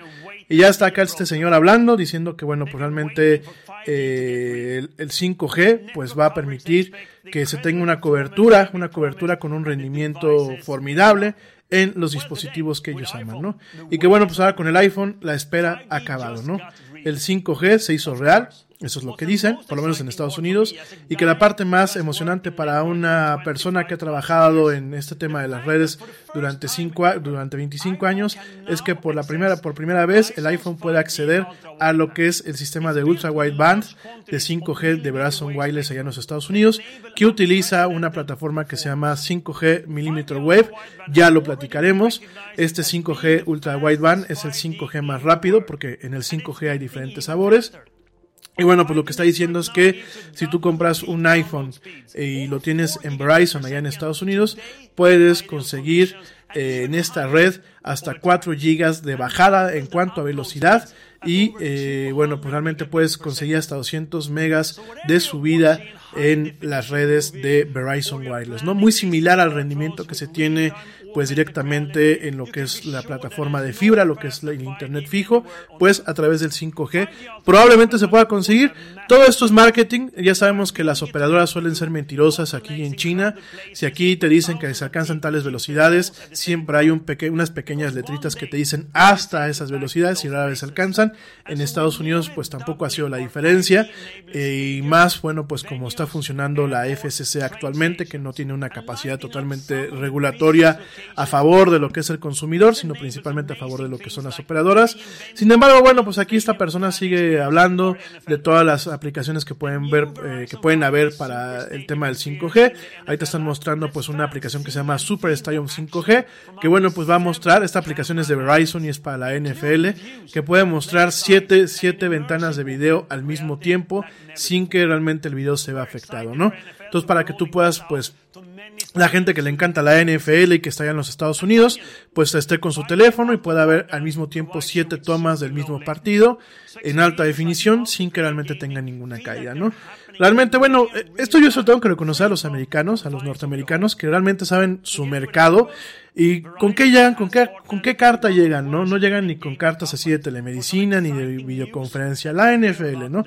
Y ya está acá este señor hablando, diciendo que bueno, pues realmente eh, el, el 5G pues va a permitir que se tenga una cobertura, una cobertura con un rendimiento formidable en los dispositivos que ellos aman, ¿no? Y que bueno, pues ahora con el iPhone la espera ha acabado, ¿no? El 5G se hizo real, eso es lo que dicen, por lo menos en Estados Unidos, y que la parte más emocionante para una persona que ha trabajado en este tema de las redes durante, cinco, durante 25 años es que por, la primera, por primera vez el iPhone puede acceder a lo que es el sistema de ultra wideband de 5G de Verizon Wireless allá en los Estados Unidos, que utiliza una plataforma que se llama 5G Millimeter Wave, ya lo platicaremos, este 5G ultra wideband es el 5G más rápido porque en el 5G hay diferentes sabores. Y bueno, pues lo que está diciendo es que si tú compras un iPhone y lo tienes en Verizon allá en Estados Unidos, puedes conseguir eh, en esta red hasta 4 GB de bajada en cuanto a velocidad y eh, bueno, pues realmente puedes conseguir hasta 200 megas de subida en las redes de Verizon Wireless, ¿no? Muy similar al rendimiento que se tiene pues directamente en lo que es la plataforma de fibra, lo que es el internet fijo, pues a través del 5G probablemente se pueda conseguir. Todo esto es marketing, ya sabemos que las operadoras suelen ser mentirosas aquí en China. Si aquí te dicen que se alcanzan tales velocidades, siempre hay un unas pequeñas letritas que te dicen hasta esas velocidades y rara vez se alcanzan. En Estados Unidos pues tampoco ha sido la diferencia eh, y más bueno pues como está funcionando la FCC actualmente que no tiene una capacidad totalmente regulatoria a favor de lo que es el consumidor, sino principalmente a favor de lo que son las operadoras. Sin embargo, bueno, pues aquí esta persona sigue hablando de todas las aplicaciones que pueden ver, eh, que pueden haber para el tema del 5G. Ahí te están mostrando pues una aplicación que se llama Super Stadium 5G, que bueno, pues va a mostrar, esta aplicación es de Verizon y es para la NFL, que puede mostrar siete, siete ventanas de video al mismo tiempo sin que realmente el video se vea afectado, ¿no? Entonces, para que tú puedas, pues, la gente que le encanta la NFL y que está allá en los Estados Unidos, pues esté con su teléfono y pueda ver al mismo tiempo siete tomas del mismo partido en alta definición sin que realmente tenga ninguna caída, ¿no? Realmente, bueno, eh, esto yo solo tengo que reconocer a los americanos, a los norteamericanos, que realmente saben su mercado y con qué llegan, con qué, con qué carta llegan, ¿no? No llegan ni con cartas así de telemedicina ni de videoconferencia, la NFL, ¿no?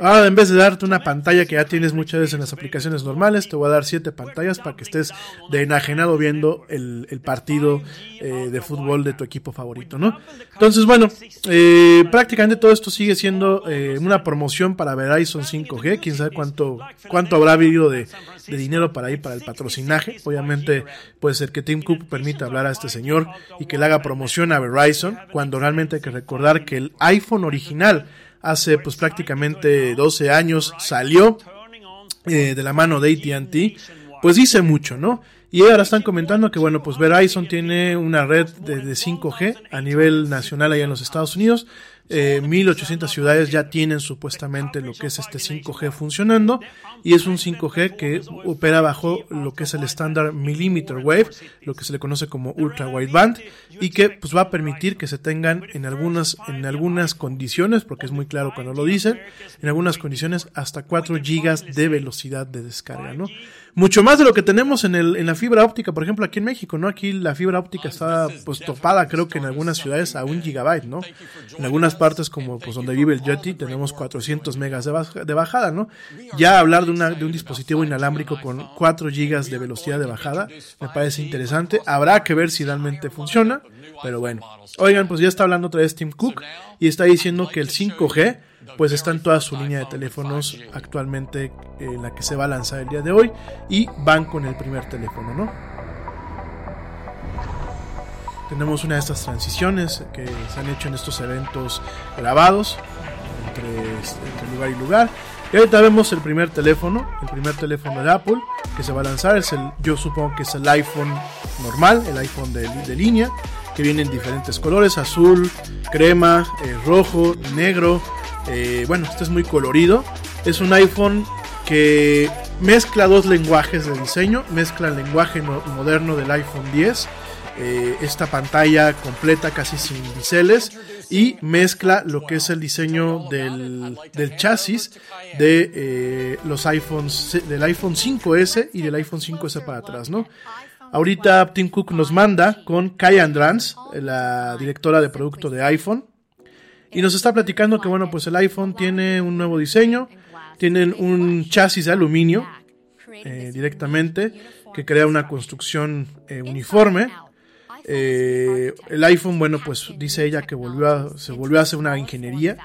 Ahora, en vez de darte una pantalla que ya tienes muchas veces en las aplicaciones normales, te voy a dar siete pantallas para que estés de enajenado viendo el, partido eh, de fútbol de tu equipo favorito, ¿no? Entonces, bueno, eh, prácticamente todo esto sigue siendo eh, una promoción para Verizon 5G. Quién sabe cuánto, cuánto habrá de, de dinero para ir para el patrocinaje. Obviamente, puede ser que Tim Cook permita hablar a este señor y que le haga promoción a Verizon, cuando realmente hay que recordar que el iPhone original hace pues prácticamente 12 años salió eh, de la mano de ATT, pues dice mucho, ¿no? Y ahora están comentando que, bueno, pues Verizon tiene una red de, de 5G a nivel nacional allá en los Estados Unidos. Eh, 1800 ciudades ya tienen supuestamente lo que es este 5G funcionando y es un 5G que opera bajo lo que es el estándar millimeter wave, lo que se le conoce como ultra wideband y que pues va a permitir que se tengan en algunas en algunas condiciones, porque es muy claro cuando lo dicen, en algunas condiciones hasta 4 gigas de velocidad de descarga, ¿no? Mucho más de lo que tenemos en, el, en la fibra óptica, por ejemplo, aquí en México, ¿no? Aquí la fibra óptica está pues topada, creo que en algunas ciudades a un gigabyte, ¿no? En algunas partes como pues donde vive el Yeti tenemos 400 megas de, de bajada, ¿no? Ya hablar de, una, de un dispositivo inalámbrico con 4 gigas de velocidad de bajada me parece interesante. Habrá que ver si realmente funciona, pero bueno. Oigan, pues ya está hablando otra vez Tim Cook y está diciendo que el 5G pues está en toda su línea de teléfonos actualmente en la que se va a lanzar el día de hoy y van con el primer teléfono, ¿no? Tenemos una de estas transiciones que se han hecho en estos eventos grabados entre, entre lugar y lugar. Y ahorita vemos el primer teléfono, el primer teléfono de Apple que se va a lanzar. Es el, yo supongo que es el iPhone normal, el iPhone de, de línea, que viene en diferentes colores: azul, crema, eh, rojo, negro, eh, bueno, este es muy colorido. Es un iPhone que mezcla dos lenguajes de diseño. Mezcla el lenguaje moderno del iPhone 10. Eh, esta pantalla completa casi sin biseles y mezcla lo que es el diseño del, chasis de eh, los iPhones del iPhone 5S y del iPhone 5S para atrás, ¿no? Ahorita Tim Cook nos manda con Kai Andrans, la directora de producto de iPhone, y nos está platicando que, bueno, pues el iPhone tiene un nuevo diseño, tienen un chasis de aluminio eh, directamente que crea una construcción eh, uniforme. Eh, el iPhone, bueno, pues dice ella que volvió a, se volvió a hacer una ingeniería.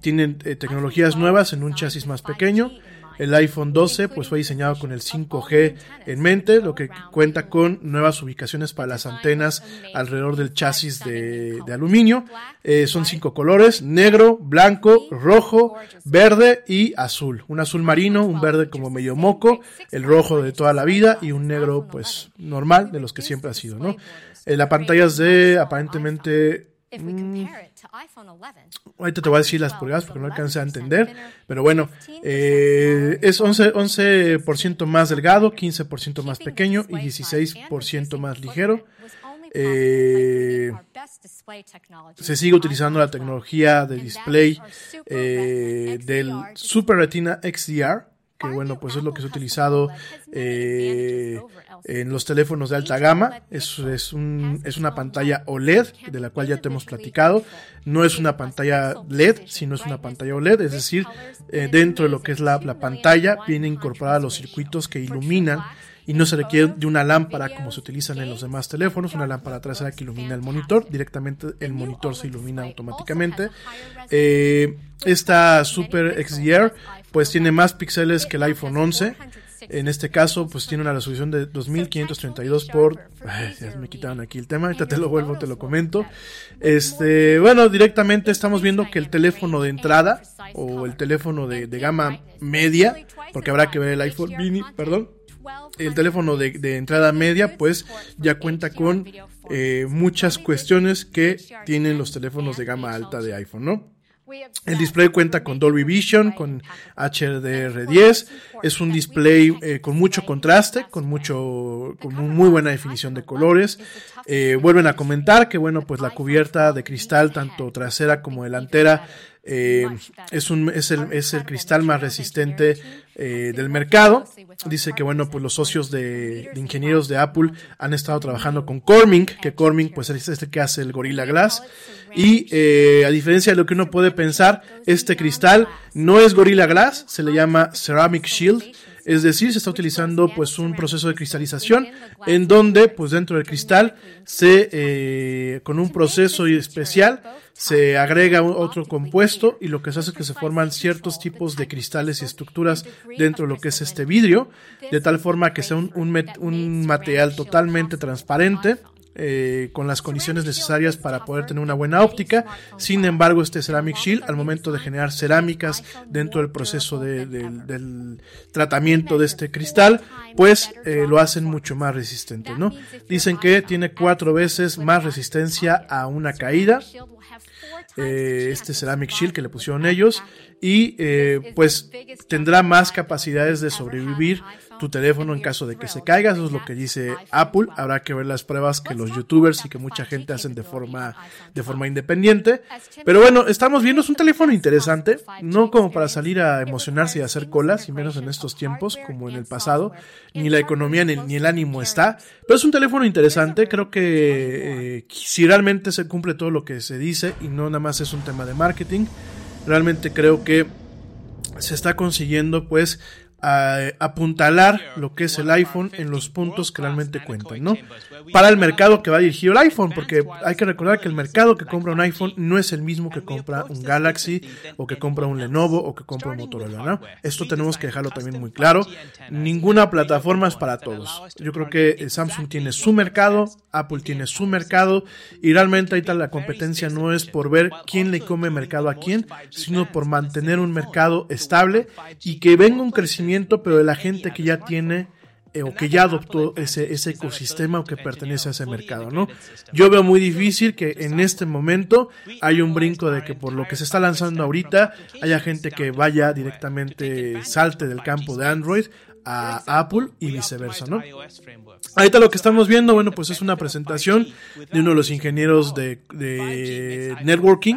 tienen eh, tecnologías nuevas en un chasis más pequeño. El iPhone 12 pues fue diseñado con el 5G en mente, lo que cuenta con nuevas ubicaciones para las antenas alrededor del chasis de, aluminio. Eh, son cinco colores, negro, blanco, rojo, verde y azul. Un azul marino, un verde como medio moco, el rojo de toda la vida y un negro pues normal de los que siempre ha sido, ¿no? Eh, la pantalla es de aparentemente. Ahorita te voy a decir las pulgadas porque no alcancé a entender. Pero bueno, eh, es 11%, 11 más delgado, 15% más pequeño y 16% más ligero. Eh, se sigue utilizando la tecnología de display eh, del Super Retina XDR que bueno, pues es lo que se ha utilizado eh, en los teléfonos de alta gama. Es, es, un, es una pantalla OLED, de la cual ya te hemos platicado. No es una pantalla LED, sino es una pantalla OLED, es decir, eh, dentro de lo que es la, la pantalla viene incorporada los circuitos que iluminan y no se requiere de una lámpara como se utilizan en los demás teléfonos, una lámpara trasera que ilumina el monitor, directamente el monitor se ilumina automáticamente. Eh, esta Super XDR pues tiene más píxeles que el iPhone 11. En este caso, pues tiene una resolución de 2532 por... Ya me quitaron aquí el tema, ahorita te lo vuelvo, te lo comento. Este, bueno, directamente estamos viendo que el teléfono de entrada o el teléfono de, de gama media, porque habrá que ver el iPhone mini, perdón, el teléfono de, de, entrada media pues ya cuenta con eh, muchas cuestiones que tienen los teléfonos de gama alta de iPhone, ¿no? El display cuenta con Dolby Vision, con HDR10. Es un display eh, con mucho contraste, con mucho, con muy buena definición de colores. Eh, vuelven a comentar que bueno, pues la cubierta de cristal, tanto trasera como delantera, eh, es, un, es, el, es el cristal más resistente eh, del mercado. Dice que bueno, pues los socios de, de, ingenieros de Apple han estado trabajando con Corning, que Corning pues es este que hace el Gorilla Glass. Y eh, a diferencia de lo que uno puede pensar, este cristal no es Gorilla Glass, se le llama Ceramic Shield. Es decir, se está utilizando pues un proceso de cristalización en donde pues dentro del cristal se eh, con un proceso especial se agrega otro compuesto y lo que se hace es que se forman ciertos tipos de cristales y estructuras dentro de lo que es este vidrio, de tal forma que sea un, un, un material totalmente transparente eh, con las condiciones necesarias para poder tener una buena óptica. Sin embargo, este Ceramic Shield, al momento de generar cerámicas dentro del proceso de, de, del tratamiento de este cristal, pues eh, lo hacen mucho más resistente, ¿no? Dicen que tiene cuatro veces más resistencia a una caída. Eh, este Ceramic Shield que le pusieron ellos y pues tendrá más capacidades de sobrevivir tu teléfono en caso de que se caiga. Eso es lo que dice Apple. Habrá que ver las pruebas que los youtubers y que mucha gente hacen de forma, de forma independiente. Pero bueno, estamos viendo, es un teléfono interesante, no como para salir a emocionarse y hacer colas, y menos en estos tiempos como en el pasado. Ni la economía ni, ni el ánimo está. Pero es un teléfono interesante. Creo que eh, si realmente se cumple todo lo que se dice y no nada más es un tema de marketing, realmente creo que se está consiguiendo pues a apuntalar lo que es el iPhone en los puntos que realmente cuentan, ¿no? Para el mercado que va dirigido el iPhone, porque hay que recordar que el mercado que compra un iPhone no es el mismo que compra un Galaxy o que compra un Lenovo o que compra un Motorola, ¿no? Esto tenemos que dejarlo también muy claro. Ninguna plataforma es para todos. Yo creo que Samsung tiene su mercado, Apple tiene su mercado y realmente ahorita la competencia no es por ver quién le come mercado a quién, sino por mantener un mercado estable y que venga un crecimiento pero de la gente que ya tiene eh, o que ya adoptó ese, ese ecosistema o que pertenece a ese mercado, ¿no? Yo veo muy difícil que en este momento hay un brinco de que por lo que se está lanzando ahorita haya gente que vaya directamente, salte del campo de Android a Apple y viceversa, ¿no? Ahorita lo que estamos viendo, bueno, pues es una presentación de uno de los ingenieros de, de networking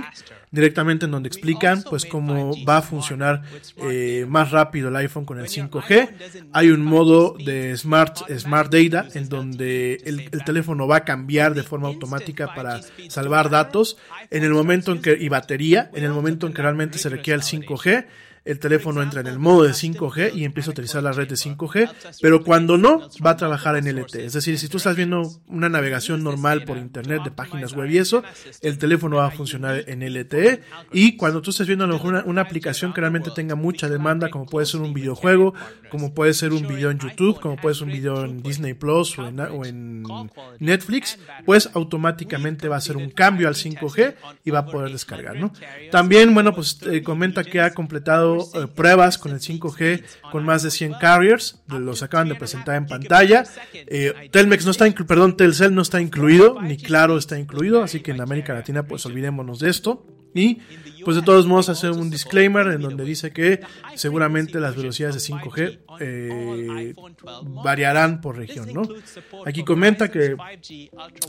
directamente en donde explican pues cómo va a funcionar eh, más rápido el iPhone con el 5G. Hay un modo de Smart, smart Data en donde el, el, teléfono va a cambiar de forma automática para salvar datos en el momento en que y batería, en el momento en que realmente se requiere el 5G. El teléfono entra en el modo de 5G y empieza a utilizar la red de 5G, pero cuando no, va a trabajar en LTE. Es decir, si tú estás viendo una navegación normal por internet de páginas web y eso, el teléfono va a funcionar en LTE y cuando tú estés viendo a lo mejor una, una aplicación que realmente tenga mucha demanda, como puede ser un videojuego, como puede ser un video en YouTube, como puede ser un video en Disney Plus o en, o en Netflix, pues automáticamente va a hacer un cambio al 5G y va a poder descargar, ¿no? También, bueno, pues eh, comenta que ha completado eh, pruebas con el 5G con más de 100 carriers, los acaban de presentar en pantalla. Eh, Telmex no está, perdón, Telcel no está incluido, ni Claro está incluido, así que en América Latina pues olvidémonos de esto. Y pues de todos modos hace un disclaimer en donde dice que seguramente las velocidades de 5G eh, variarán por región, ¿no? Aquí comenta que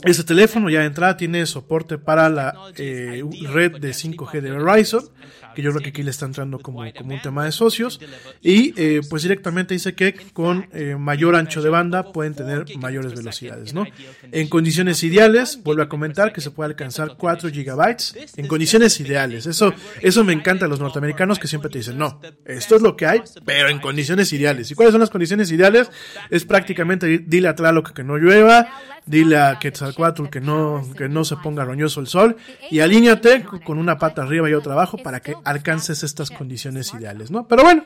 ese teléfono ya de entrada tiene soporte para la eh, red de 5G de Verizon, que yo creo que aquí le está entrando como, como un tema de socios, y eh, pues directamente dice que con eh, mayor ancho de banda pueden tener mayores velocidades, ¿no? En condiciones ideales, vuelve a comentar que se puede alcanzar 4 gigabytes en condiciones ideales. Eso, eso me encanta a los norteamericanos que siempre te dicen, no, esto es lo que hay, pero en condiciones ideales. ¿Y cuáles son las condiciones ideales? Es prácticamente dile a Tlaloc que no llueva, dile a Quetzalcoatl que no, que no se ponga roñoso el sol y alíñate con una pata arriba y otra abajo para que alcances estas condiciones ideales, ¿no? Pero bueno,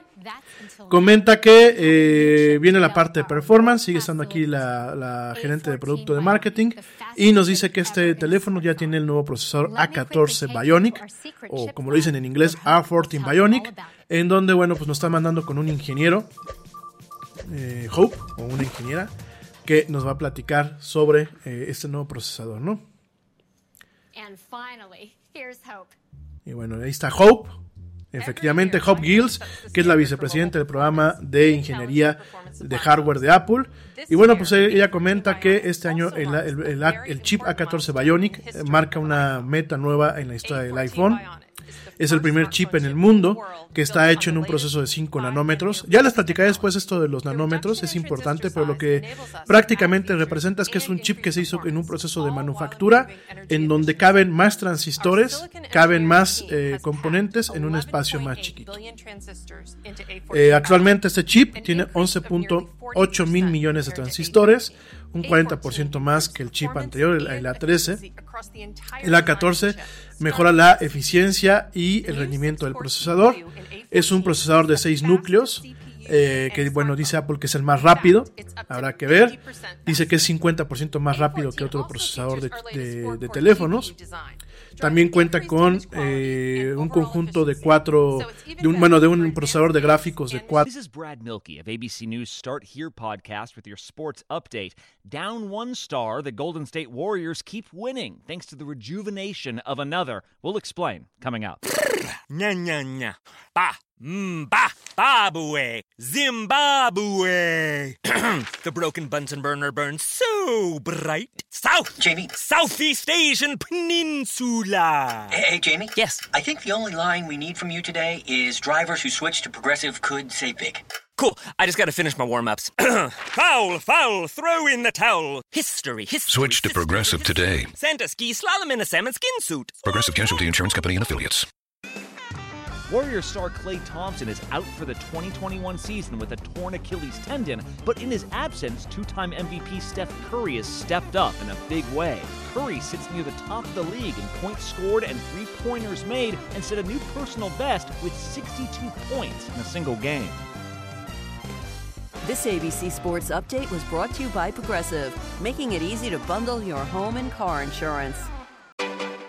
comenta que eh, viene la parte de performance, sigue estando aquí la, la, gerente de producto de marketing y nos dice que este teléfono ya tiene el nuevo procesador A14 Bionic o como lo dicen en inglés A14 Bionic, en donde bueno pues nos está mandando con un ingeniero eh, Hope o una ingeniera que nos va a platicar sobre eh, este nuevo procesador, ¿no? Y bueno, ahí está Hope. Efectivamente, Hope Gills, que es la vicepresidenta del programa de ingeniería de hardware de Apple. Y bueno, pues ella comenta que este año el, el, el, el chip A14 Bionic marca una meta nueva en la historia del iPhone. Es el primer chip en el mundo que está hecho en un proceso de 5 nanómetros. Ya les platicaré después esto de los nanómetros, es importante, pero lo que prácticamente representa es que es un chip que se hizo en un proceso de manufactura en donde caben más transistores, caben más eh, componentes en un espacio más chiquito. Eh, actualmente este chip tiene 11.8 mil millones de transistores, un 40% más que el chip anterior, el, el A13. El A14 mejora la eficiencia y el rendimiento del procesador. Es un procesador de 6 núcleos. Eh, que bueno, dice Apple que es el más rápido, habrá que ver. Dice que es 50% más rápido que otro procesador de teléfonos. También cuenta con eh, un conjunto de cuatro, de un, bueno, de un procesador de gráficos de cuatro. This is Brad Milkey of ABC News Start Here podcast with your sports update. Down one star, the Golden State Warriors keep winning thanks to the rejuvenation of another. We'll explain coming up. Ba. Mm, ba. Zimbabwe. the broken Bunsen burner burns so bright. South. Jamie. Southeast Asian Peninsula. Hey, hey, Jamie? Yes. I think the only line we need from you today is drivers who switch to progressive could save big. Cool. I just got to finish my warm ups. foul, foul, throw in the towel. History, history. Switch to Progressive today. Santa ski slalom in a salmon skin suit. Progressive Casualty Insurance Company and affiliates. Warrior star Clay Thompson is out for the 2021 season with a torn Achilles tendon, but in his absence, two time MVP Steph Curry has stepped up in a big way. Curry sits near the top of the league in points scored and three pointers made and set a new personal best with 62 points in a single game. This ABC Sports Update was brought to you by Progressive, making it easy to bundle your home and car insurance.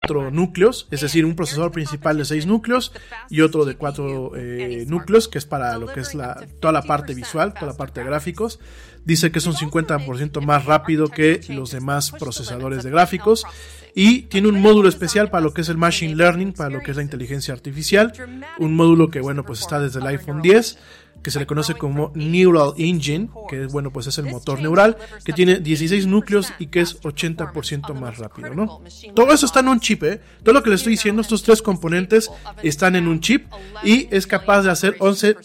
Cuatro núcleos, es decir, un procesador principal de seis núcleos y otro de cuatro eh, núcleos, que es para lo que es la, toda la parte visual, toda la parte de gráficos. dice que es un 50% más rápido que los demás procesadores de gráficos y tiene un módulo especial para lo que es el machine learning, para lo que es la inteligencia artificial, un módulo que bueno, pues está desde el iPhone 10 que se le conoce como Neural Engine, que es bueno, pues es el motor neural, que tiene 16 núcleos y que es 80% más rápido, ¿no? Todo eso está en un chip, ¿eh? Todo lo que le estoy diciendo, estos tres componentes están en un chip y es capaz de hacer 11,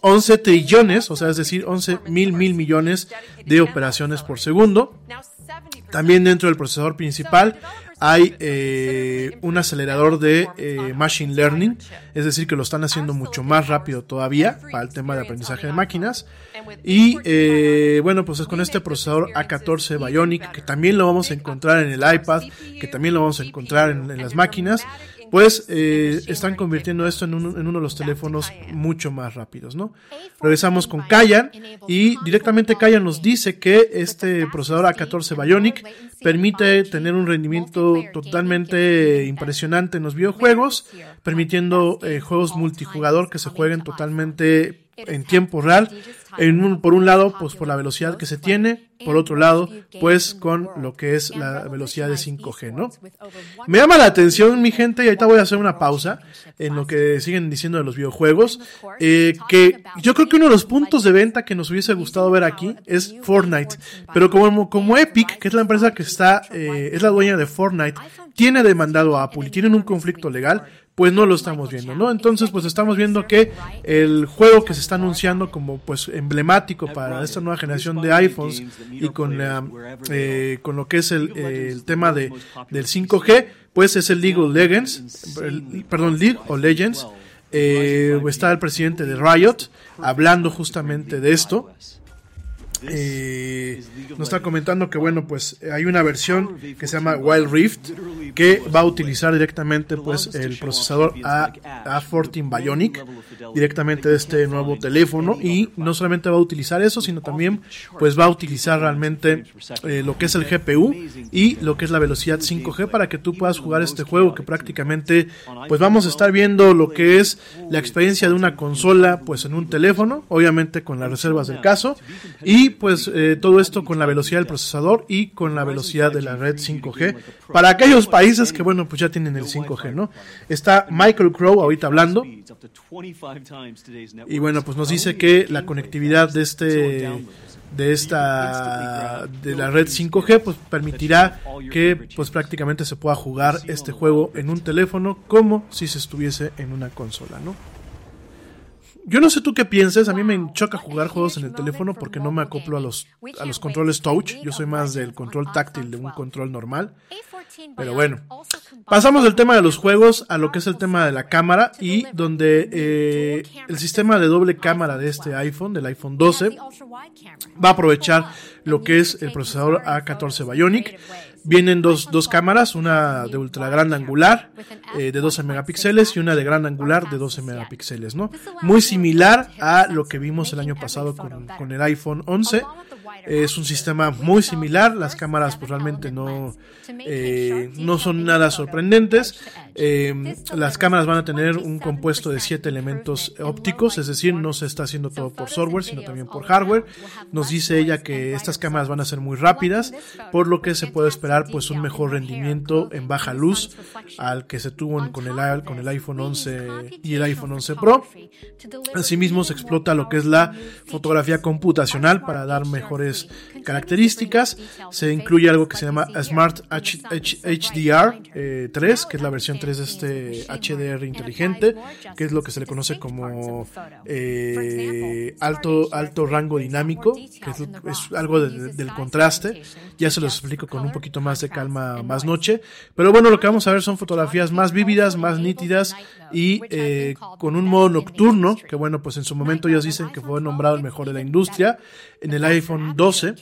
11 trillones, o sea, es decir, 11 mil mil millones de operaciones por segundo. También dentro del procesador principal hay eh, un acelerador de eh, Machine Learning, es decir, que lo están haciendo mucho más rápido todavía para el tema de aprendizaje de máquinas. Y eh, bueno, pues es con este procesador A14 Bionic, que también lo vamos a encontrar en el iPad, que también lo vamos a encontrar en, en las máquinas pues eh, están convirtiendo esto en, un, en, uno de los teléfonos mucho más rápidos, ¿no? Regresamos con Kayan y directamente Kayan nos dice que este procesador A14 Bionic permite tener un rendimiento totalmente impresionante en los videojuegos, permitiendo eh, juegos multijugador que se jueguen totalmente en tiempo real en por un lado, pues por la velocidad que se tiene, por otro lado, pues con lo que es la velocidad de 5G, ¿no? Me llama la atención, mi gente, y ahorita voy a hacer una pausa en lo que siguen diciendo de los videojuegos, eh, que yo creo que uno de los puntos de venta que nos hubiese gustado ver aquí es Fortnite, pero como, como Epic, que es la empresa que está, eh, es la dueña de Fortnite, tiene demandado a Apple y tienen un conflicto legal, pues no lo estamos viendo, ¿no? Entonces, pues estamos viendo que el juego que se está anunciando como pues emblemático para esta nueva generación de iPhones y con eh, con lo que es el, el tema de del 5G, pues es el League of Legends, perdón, League of Legends. Eh, está el presidente de Riot hablando justamente de esto eh, nos está comentando que bueno pues hay una versión que se llama Wild Rift que va a utilizar directamente pues el procesador A, A14 Bionic directamente de este nuevo teléfono. y no solamente va a utilizar eso sino también pues va a utilizar realmente eh, lo que es el GPU y lo que es la velocidad 5G para que tú puedas jugar este juego que prácticamente pues vamos a estar viendo lo que es la experiencia de una consola pues en un teléfono obviamente con las reservas del caso y pues eh, todo esto con la velocidad del procesador y con la velocidad de la red 5G para aquellos países que bueno pues ya tienen el 5G, ¿no? Está Michael Crow ahorita hablando y bueno pues nos dice que la conectividad de este de esta de la red 5G pues permitirá que pues prácticamente se pueda jugar este juego en un teléfono como si se estuviese en una consola, ¿no? Yo no sé tú qué pienses, a mí me choca jugar juegos en el teléfono porque no me acoplo a los, a los controles touch, yo soy más del control táctil de un control normal. Pero bueno, pasamos del tema de los juegos a lo que es el tema de la cámara y donde eh, el sistema de doble cámara de este iPhone, del iPhone 12, va a aprovechar lo que es el procesador A14 Bionic. Vienen dos, dos cámaras, una de ultra gran angular eh, de 12 megapíxeles y una de gran angular de 12 megapíxeles, ¿no? Muy similar a lo que vimos el año pasado con, con el iPhone 11. Es un sistema muy similar, las cámaras pues realmente no, eh, no son nada sorprendentes. Eh, las cámaras van a tener un compuesto de siete elementos ópticos, es decir, no se está haciendo todo por software, sino también por hardware. Nos dice ella que estas cámaras van a ser muy rápidas, por lo que se puede esperar pues un mejor rendimiento en baja luz al que se tuvo con el, con el iPhone 11 y el iPhone 11 Pro. Asimismo se explota lo que es la fotografía computacional para dar mejores características. Se incluye algo que se llama Smart HDR 3, eh, que es la versión 3 de este HDR inteligente, que es lo que se le conoce como eh, alto, alto rango dinámico, que es, algo del contraste. Ya se los explico con un poquito más de calma más noche. Pero bueno, lo que vamos a ver son fotografías más vívidas, más nítidas y eh, con un modo nocturno, que bueno, pues en su momento ellos dicen que fue nombrado el mejor de la industria. En el iPhone 12,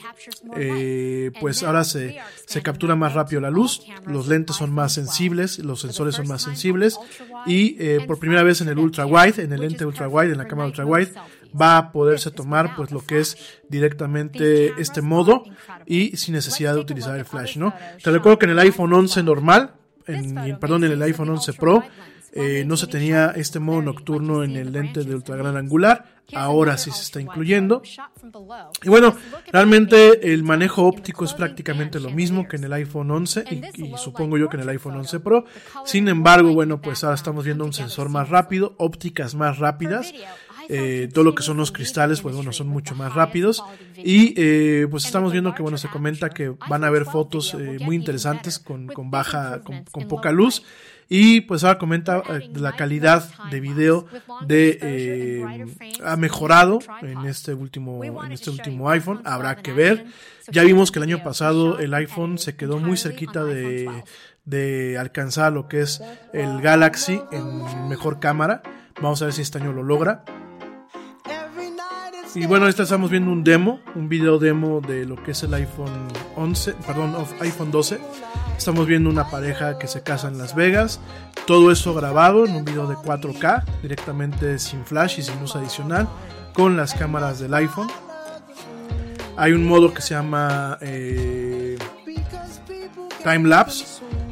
eh, pues ahora se, se captura más rápido la luz, los lentes son más sensibles, los sensores son más sensibles y eh, por primera vez en el ultra wide, en el lente ultra wide, en la cámara ultra wide, va a poderse tomar pues lo que es directamente este modo y sin necesidad de utilizar el flash, ¿no? Te recuerdo que en el iPhone 11 normal, en, perdón, en el iPhone 11 Pro, eh, no se tenía este modo nocturno en el lente de ultra gran angular, ahora sí se está incluyendo. Y bueno, realmente el manejo óptico es prácticamente lo mismo que en el iPhone 11 y, y, supongo yo que en el iPhone 11 Pro. Sin embargo, bueno, pues ahora estamos viendo un sensor más rápido, ópticas más rápidas. Eh, todo lo que son los cristales, pues bueno, son mucho más rápidos. Y eh, pues estamos viendo que, bueno, se comenta que van a haber fotos eh, muy interesantes con, con baja, con, con, poca luz. Y pues ahora comenta eh, la calidad de video de eh, ha mejorado en este último en este último iPhone. Habrá que ver. Ya vimos que el año pasado el iPhone se quedó muy cerquita de, de alcanzar lo que es el Galaxy en mejor cámara. Vamos a ver si este año lo logra. Y bueno, esta estamos viendo un demo, un video demo de lo que es el iPhone 11, perdón, iPhone 12. Estamos viendo una pareja que se casa en Las Vegas. Todo eso grabado en un video de 4K, directamente sin flash y sin luz adicional, con las cámaras del iPhone. Hay un modo que se llama eh, Time Lapse,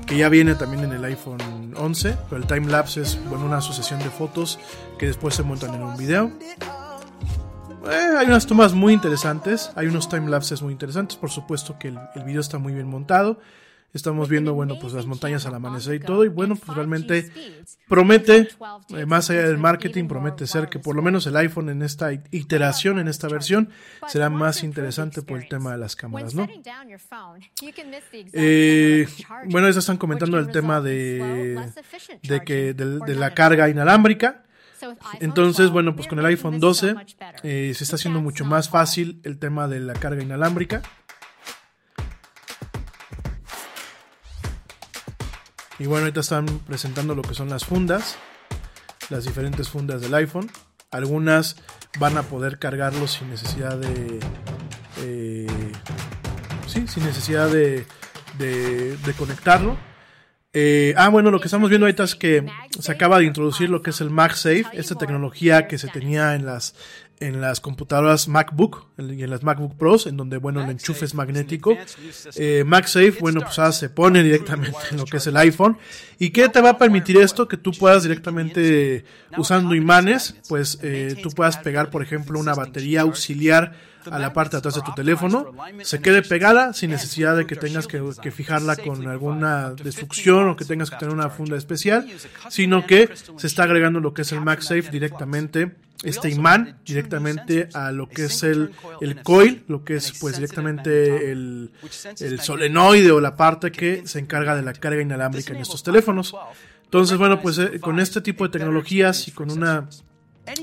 que ya viene también en el iPhone 11, pero el time lapse es bueno, una sucesión de fotos que después se montan en un video. Eh, hay unas tomas muy interesantes, hay unos time lapses muy interesantes, por supuesto que el, el, video está muy bien montado. Estamos viendo, bueno, pues las montañas al amanecer y todo, y bueno, pues realmente promete, eh, más allá del marketing, promete ser que por lo menos el iPhone en esta iteración, en esta versión, será más interesante por el tema de las cámaras, ¿no? Eh, bueno, ya están comentando el tema de, de que de, de la carga inalámbrica. Entonces, bueno, pues con el iPhone 12 eh, se está haciendo mucho más fácil el tema de la carga inalámbrica. Y bueno, ahorita están presentando lo que son las fundas, las diferentes fundas del iPhone. Algunas van a poder cargarlo sin necesidad de... Eh, sí, sin necesidad de, de, de conectarlo. Eh, ah, bueno, lo que estamos viendo ahorita es que se acaba de introducir lo que es el MagSafe, esta tecnología que se tenía en las en las computadoras MacBook y en las MacBook Pros, en donde, bueno, el enchufe es magnético. Eh, MagSafe, bueno, pues ahora se pone directamente en lo que es el iPhone. ¿Y qué te va a permitir esto? Que tú puedas directamente, usando imanes, pues eh, tú puedas pegar, por ejemplo, una batería auxiliar a la parte de atrás de tu teléfono, se quede pegada sin necesidad de que tengas que, que, fijarla con alguna destrucción o que tengas que tener una funda especial, sino que se está agregando lo que es el MagSafe directamente este imán directamente a lo que es el, el coil, lo que es pues directamente el, el solenoide o la parte que se encarga de la carga inalámbrica en estos teléfonos. Entonces, bueno, pues eh, con este tipo de tecnologías y con una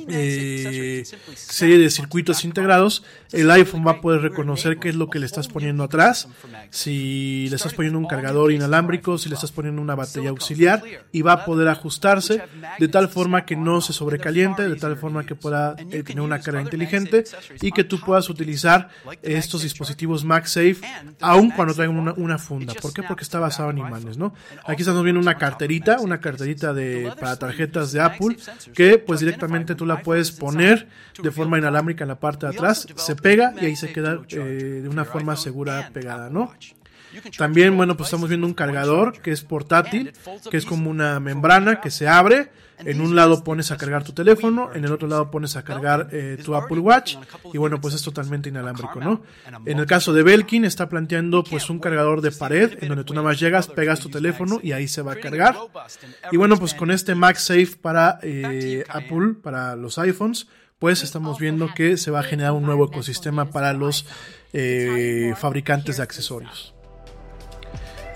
eh, serie de circuitos integrados, el iPhone va a poder reconocer qué es lo que le estás poniendo atrás, si le estás poniendo un cargador inalámbrico, si le estás poniendo una batería auxiliar y va a poder ajustarse de tal forma que no se sobrecaliente, de tal forma que pueda eh, tener una carga inteligente y que tú puedas utilizar estos dispositivos MagSafe aun cuando traigan una, una, funda. ¿Por qué? Porque está basado en imanes, ¿no? Aquí estamos viendo una carterita, una carterita de para tarjetas de Apple que pues directamente tú la puedes poner de forma inalámbrica en la parte de atrás, se pega y ahí se queda eh, de una forma segura pegada, ¿no? También, bueno, pues estamos viendo un cargador que es portátil, que es como una membrana que se abre. En un lado pones a cargar tu teléfono, en el otro lado pones a cargar eh, tu Apple Watch y bueno, pues es totalmente inalámbrico, ¿no? En el caso de Belkin está planteando pues un cargador de pared en donde tú nada más llegas, pegas tu teléfono y ahí se va a cargar. Y bueno, pues con este MagSafe para eh, Apple, para los iPhones, pues estamos viendo que se va a generar un nuevo ecosistema para los eh, fabricantes de accesorios.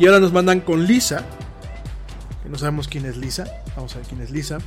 Y ahora nos mandan con Lisa, que no sabemos quién es Lisa. Vamos a ver quién es Lisa.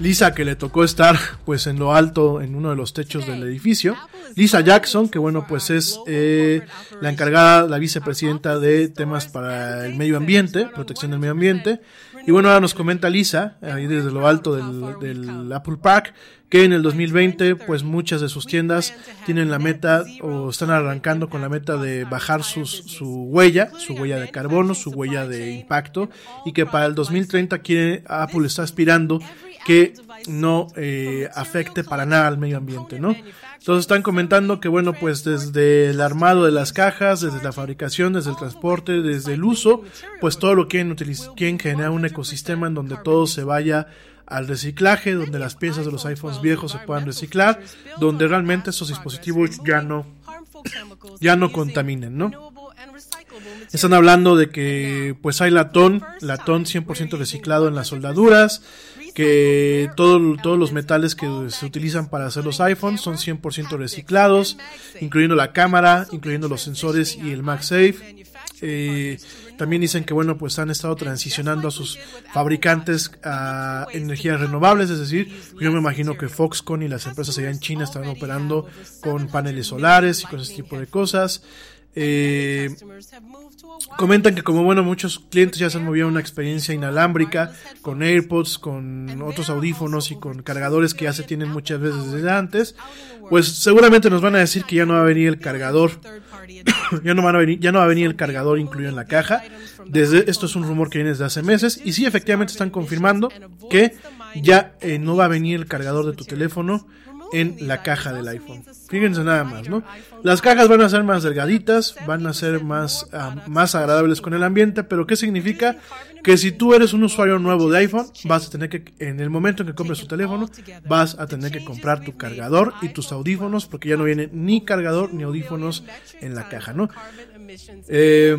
Lisa que le tocó estar pues en lo alto en uno de los techos del edificio. Lisa Jackson, que bueno pues es eh, la encargada, la vicepresidenta de temas para el medio ambiente, protección del medio ambiente. Y bueno, ahora nos comenta Lisa, ahí desde lo alto del, del Apple Park, que en el 2020 pues muchas de sus tiendas tienen la meta o están arrancando con la meta de bajar sus, su huella, su huella de carbono, su huella de impacto y que para el 2030 quiere, Apple está aspirando que no eh, afecte para nada al medio ambiente, ¿no? Entonces están comentando que, bueno, pues desde el armado de las cajas, desde la fabricación, desde el transporte, desde el uso, pues todo lo quieren, quieren generar un ecosistema en donde todo se vaya al reciclaje, donde las piezas de los iPhones viejos se puedan reciclar, donde realmente esos dispositivos ya no, ya no contaminen, ¿no? Están hablando de que pues hay latón, latón 100% reciclado en las soldaduras, que todo, todos los metales que se utilizan para hacer los iPhones son 100% reciclados, incluyendo la cámara, incluyendo los sensores y el MagSafe. Eh, también dicen que bueno pues han estado transicionando a sus fabricantes a energías renovables, es decir, yo me imagino que Foxconn y las empresas allá en China están operando con paneles solares y con ese tipo de cosas. Eh, comentan que como bueno muchos clientes ya se han movido a una experiencia inalámbrica con AirPods, con otros audífonos y con cargadores que ya se tienen muchas veces desde antes, pues seguramente nos van a decir que ya no va a venir el cargador, ya no van a venir, ya no va a venir el cargador incluido en la caja. Desde esto es un rumor que viene desde hace meses y sí efectivamente están confirmando que ya eh, no va a venir el cargador de tu teléfono en la caja del iPhone. Fíjense nada más, ¿no? Las cajas van a ser más delgaditas, van a ser más, ah, más agradables con el ambiente, pero ¿qué significa? Que si tú eres un usuario nuevo de iPhone, vas a tener que, en el momento en que compres tu teléfono, vas a tener que comprar tu cargador y tus audífonos, porque ya no viene ni cargador ni audífonos en la caja, ¿no? Eh,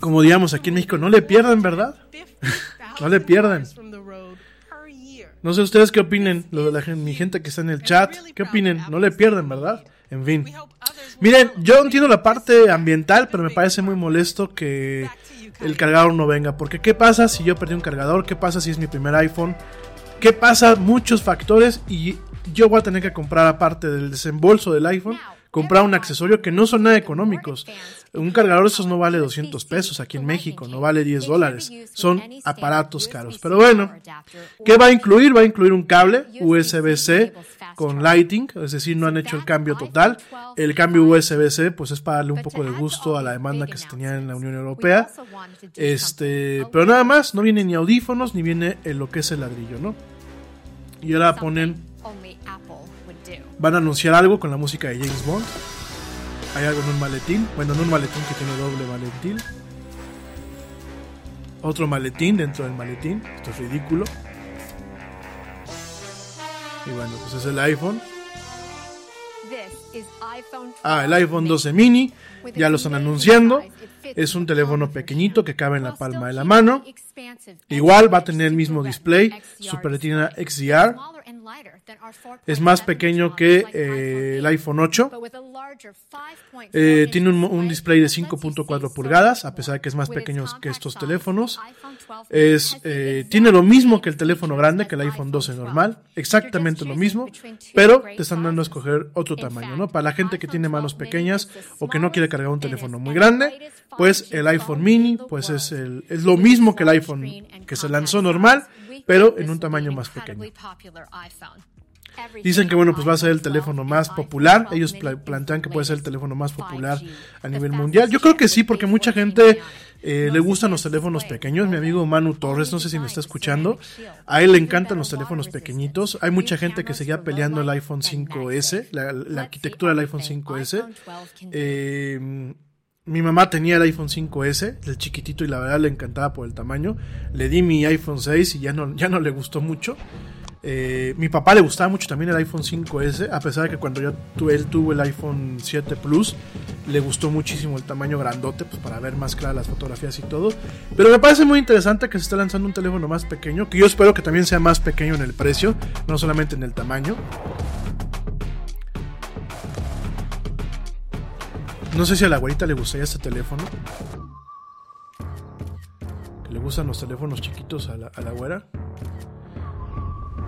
como digamos aquí en México, no le pierdan, ¿verdad? no le pierdan. No sé ustedes qué opinen, lo de la mi gente que está en el chat, qué opinen, no le pierden, ¿verdad? En fin. Miren, yo entiendo la parte ambiental, pero me parece muy molesto que el cargador no venga, porque ¿qué pasa si yo perdí un cargador? ¿Qué pasa si es mi primer iPhone? ¿Qué pasa? Muchos factores y yo voy a tener que comprar aparte del desembolso del iPhone comprar un accesorio que no son nada económicos. Un cargador de esos no vale 200 pesos aquí en México, no vale 10 dólares. Son aparatos caros. Pero bueno, ¿qué va a incluir? Va a incluir un cable USB-C con Lighting, es decir, no han hecho el cambio total. El cambio USB-C pues es para darle un poco de gusto a la demanda que se tenía en la Unión Europea. Este, pero nada más, no viene ni audífonos ni viene lo que es el ladrillo, ¿no? Y ahora ponen van a anunciar algo con la música de James Bond. Hay algo en un maletín. Bueno, en un maletín que tiene doble maletín. Otro maletín dentro del maletín. Esto es ridículo. Y bueno, pues es el iPhone. Ah, el iPhone 12 mini. Ya lo están anunciando. Es un teléfono pequeñito que cabe en la palma de la mano. Igual va a tener el mismo display, Super Retina XDR. Es más pequeño que eh, el iPhone 8. Eh, tiene un, display de 5.4 pulgadas, a pesar de que es más pequeño que estos teléfonos. Es, eh, tiene lo mismo que el teléfono grande, que el iPhone 12 normal, exactamente lo mismo, pero te están dando a escoger otro tamaño, ¿no? Para la gente que tiene manos pequeñas o que no quiere cargar un teléfono muy grande, pues el iPhone mini, pues es, el, es lo mismo que el iPhone que se lanzó normal, pero en un tamaño más pequeño. Dicen que bueno, pues va a ser el teléfono más popular. Ellos plantean que puede ser el teléfono más popular a nivel mundial. Yo creo que sí, porque mucha gente eh, le gustan los teléfonos pequeños. Mi amigo Manu Torres, no sé si me está escuchando, a él le encantan los teléfonos pequeñitos. Hay mucha gente que seguía peleando el iPhone 5S, la, arquitectura del iPhone 5S. Eh, mi mamá tenía el iPhone 5S, el chiquitito, y la verdad le encantaba por el tamaño. Le di mi iPhone 6 y ya no, ya no le gustó mucho. Eh, mi papá le gustaba mucho también el iPhone 5S, a pesar de que cuando yo tuve, él tuvo el iPhone 7 Plus, le gustó muchísimo el tamaño grandote, pues para ver más claras las fotografías y todo. Pero me parece muy interesante que se esté lanzando un teléfono más pequeño, que yo espero que también sea más pequeño en el precio, no solamente en el tamaño. No sé si a la abuelita le gustaría este teléfono. Que le gustan los teléfonos chiquitos a la, güera.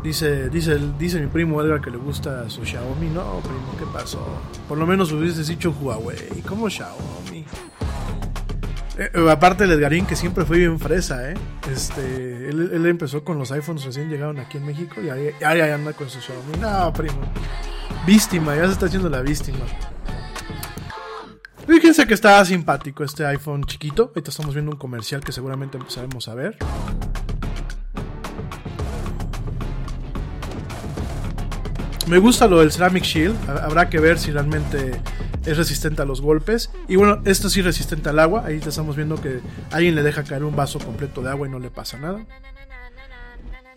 Dice, dice, dice mi primo Edgar que le gusta su Xiaomi. No, primo, ¿qué pasó? Por lo menos hubiese dicho Huawei. ¿Cómo Xiaomi? Eh, eh, aparte el Edgarín que siempre fue bien fresa, ¿eh? Este, él, empezó con los iPhones recién llegaron aquí en México y ahí, ahí anda con su Xiaomi. No, primo. Víctima, ya se está haciendo la víctima. Fíjense que está simpático este iPhone chiquito. Ahorita estamos viendo un comercial que seguramente empezaremos a ver. Me gusta lo del Ceramic Shield. Habrá que ver si realmente es resistente a los golpes. Y bueno, esto sí es resistente al agua. Ahí estamos viendo que alguien le deja caer un vaso completo de agua y no le pasa nada.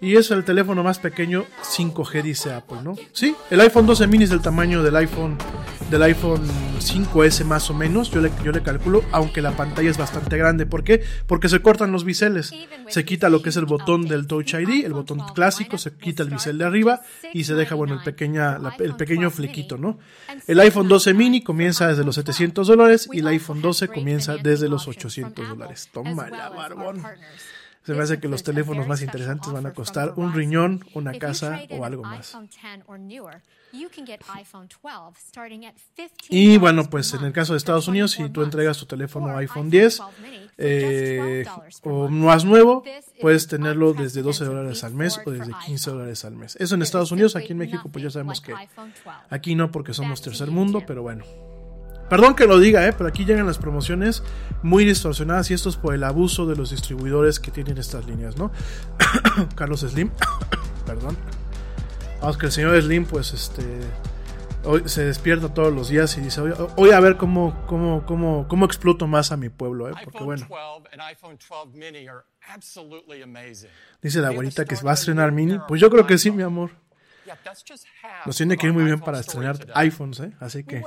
Y es el teléfono más pequeño 5G, dice Apple, ¿no? Sí, el iPhone 12 mini es del tamaño del iPhone del iPhone 5S más o menos, yo le, yo le calculo, aunque la pantalla es bastante grande. ¿Por qué? Porque se cortan los biseles. Se quita lo que es el botón del Touch ID, el botón clásico, se quita el bisel de arriba y se deja, bueno, el, pequeña, el pequeño flequito, ¿no? El iPhone 12 mini comienza desde los 700 dólares y el iPhone 12 comienza desde los 800 dólares. Toma la barbón. Se me hace que los teléfonos más interesantes van a costar un riñón, una casa o algo más. Y bueno, pues en el caso de Estados Unidos, si tú entregas tu teléfono iPhone 10 eh, o más nuevo, puedes tenerlo desde 12 dólares al mes o desde 15 dólares al mes. Eso en Estados Unidos, aquí en México pues ya sabemos que aquí no porque somos tercer mundo, pero bueno. Perdón que lo diga, ¿eh? pero aquí llegan las promociones muy distorsionadas y esto es por el abuso de los distribuidores que tienen estas líneas, ¿no? Carlos Slim, perdón. Vamos que el señor Slim, pues, este, hoy se despierta todos los días y dice, hoy, a ver cómo, cómo, cómo, cómo exploto más a mi pueblo, ¿eh? Porque bueno. Dice la abuelita que va a estrenar Mini. Pues yo creo que sí, mi amor. Nos tiene que ir muy bien para estrenar iPhones, ¿eh? Así que.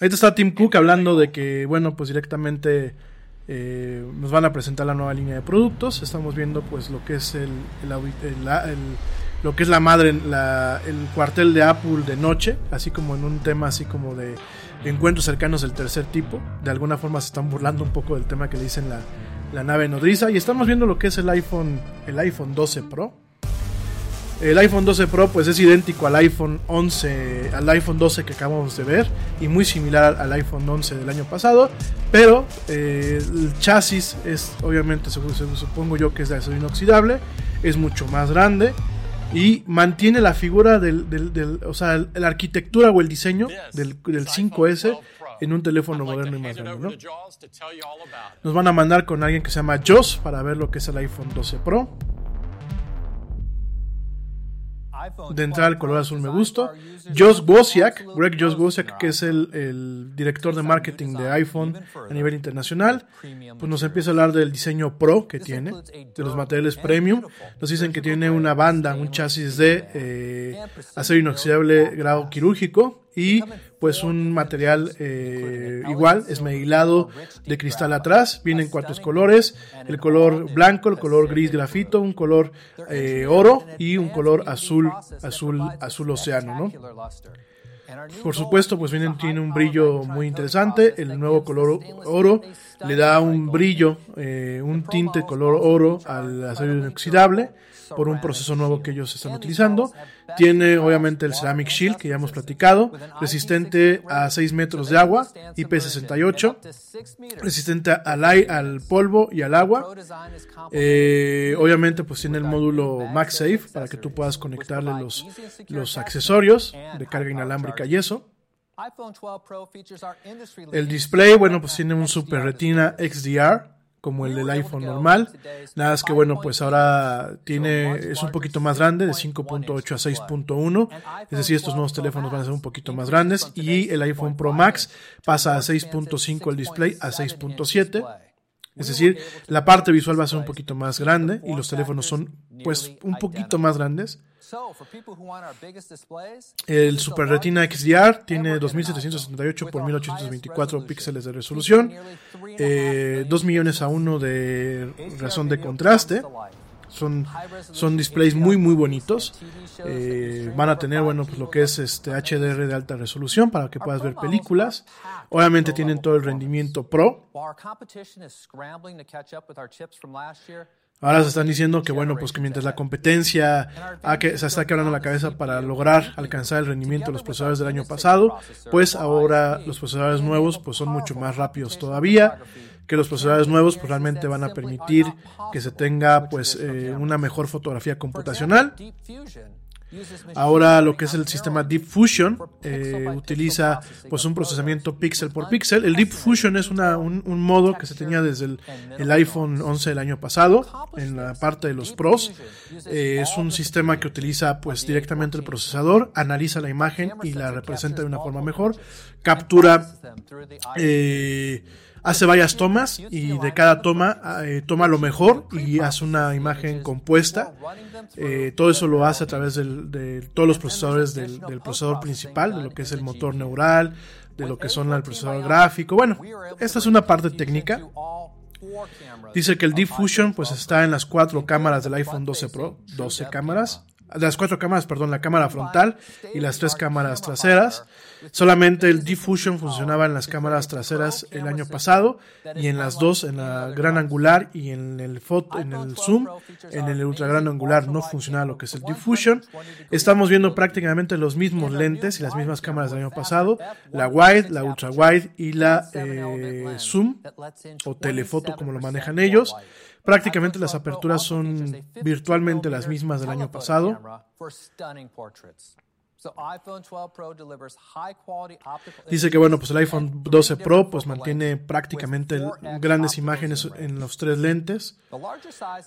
Ahí está Tim Cook hablando de que, bueno, pues directamente eh, nos van a presentar la nueva línea de productos. Estamos viendo, pues, lo que es el, lo que es la madre, el cuartel de Apple de noche, así como en un tema así como de encuentros cercanos del tercer tipo. De alguna forma se están burlando un poco del tema que le dicen la la nave nodriza. Y estamos viendo lo que es el iPhone, el iPhone 12 Pro. El iPhone 12 Pro pues es idéntico al iPhone 11, al iPhone 12 que acabamos de ver y muy similar al iPhone 11 del año pasado, pero eh, el chasis es obviamente supongo yo que es de acero inoxidable, es mucho más grande y mantiene la figura del, del, o sea, la arquitectura o el diseño del, del 5S en un teléfono moderno y más grande, ¿no? Nos van a mandar con alguien que se llama Joss para ver lo que es el iPhone 12 Pro. De entrada el color azul me gusta. Josh Wozniak, Greg Josh Wozniak, que es el, director de marketing de iPhone a nivel internacional, pues nos empieza a hablar del diseño Pro que tiene, de los materiales premium. Nos dicen que tiene una banda, un chasis de eh, acero inoxidable grado quirúrgico y pues un material eh, igual, esmerilado de cristal atrás, viene en cuatro colores, el color blanco, el color gris grafito, un color eh, oro y un color azul, azul, azul océano, ¿no? Por supuesto, pues viene, tiene un brillo muy interesante. El nuevo color oro le da un brillo, eh, un tinte color oro al acero inoxidable por un proceso nuevo que ellos están utilizando. Tiene obviamente el Ceramic Shield que ya hemos platicado, resistente a 6 metros de agua, IP68, resistente al, al polvo y al agua. Eh, obviamente pues tiene el módulo MagSafe para que tú puedas conectarle los, los accesorios de carga inalámbrica y eso. El display, bueno, pues tiene un Super Retina XDR como el del iPhone normal. Nada es que bueno, pues ahora tiene es un poquito más grande, de 5.8 a 6.1. Es decir, estos nuevos teléfonos van a ser un poquito más grandes y el iPhone Pro Max pasa a 6.5 el display a 6.7. Es decir, la parte visual va a ser un poquito más grande y los teléfonos son pues un poquito más grandes. El Super Retina XDR tiene 2778 x 1824 píxeles de resolución, 2 eh, millones a 1 de razón de contraste. Son, son displays muy muy bonitos. Eh, van a tener bueno pues lo que es este HDR de alta resolución para que puedas ver películas. Obviamente tienen todo el rendimiento pro. Ahora se están diciendo que bueno, pues que mientras la competencia que, se está quebrando la cabeza para lograr alcanzar el rendimiento de los procesadores del año pasado, pues ahora los procesadores nuevos pues son mucho más rápidos todavía, que los procesadores nuevos pues realmente van a permitir que se tenga pues eh, una mejor fotografía computacional Ahora lo que es el sistema Deep Fusion eh, utiliza pues un procesamiento píxel por píxel. El Deep Fusion es una, un, modo que se tenía desde el, el, iPhone 11 del año pasado en la parte de los pros. Eh, es un sistema que utiliza pues directamente el procesador, analiza la imagen y la representa de una forma mejor, captura eh, hace varias tomas y de cada toma eh, toma lo mejor y hace una imagen compuesta. Eh, todo eso lo hace a través de todos los procesadores del, procesador principal, de lo que es el motor neural, de lo que son el procesador gráfico. Bueno, esta es una parte técnica. Dice que el Deep Fusion pues está en las cuatro cámaras del iPhone 12 Pro, 12 cámaras las cuatro cámaras, perdón, la cámara frontal y las tres cámaras traseras. Solamente el Diffusion funcionaba en las cámaras traseras el año pasado y en las dos, en la gran angular y en el foto, en el zoom, en el ultra gran angular no funcionaba lo que es el Diffusion. Estamos viendo prácticamente los mismos lentes y las mismas cámaras del año pasado, la wide, la ultra wide y la eh, zoom o telefoto como lo manejan ellos. Prácticamente las aperturas son virtualmente las mismas del año pasado. Dice que bueno, pues el iPhone 12 Pro pues mantiene prácticamente grandes imágenes en los tres lentes,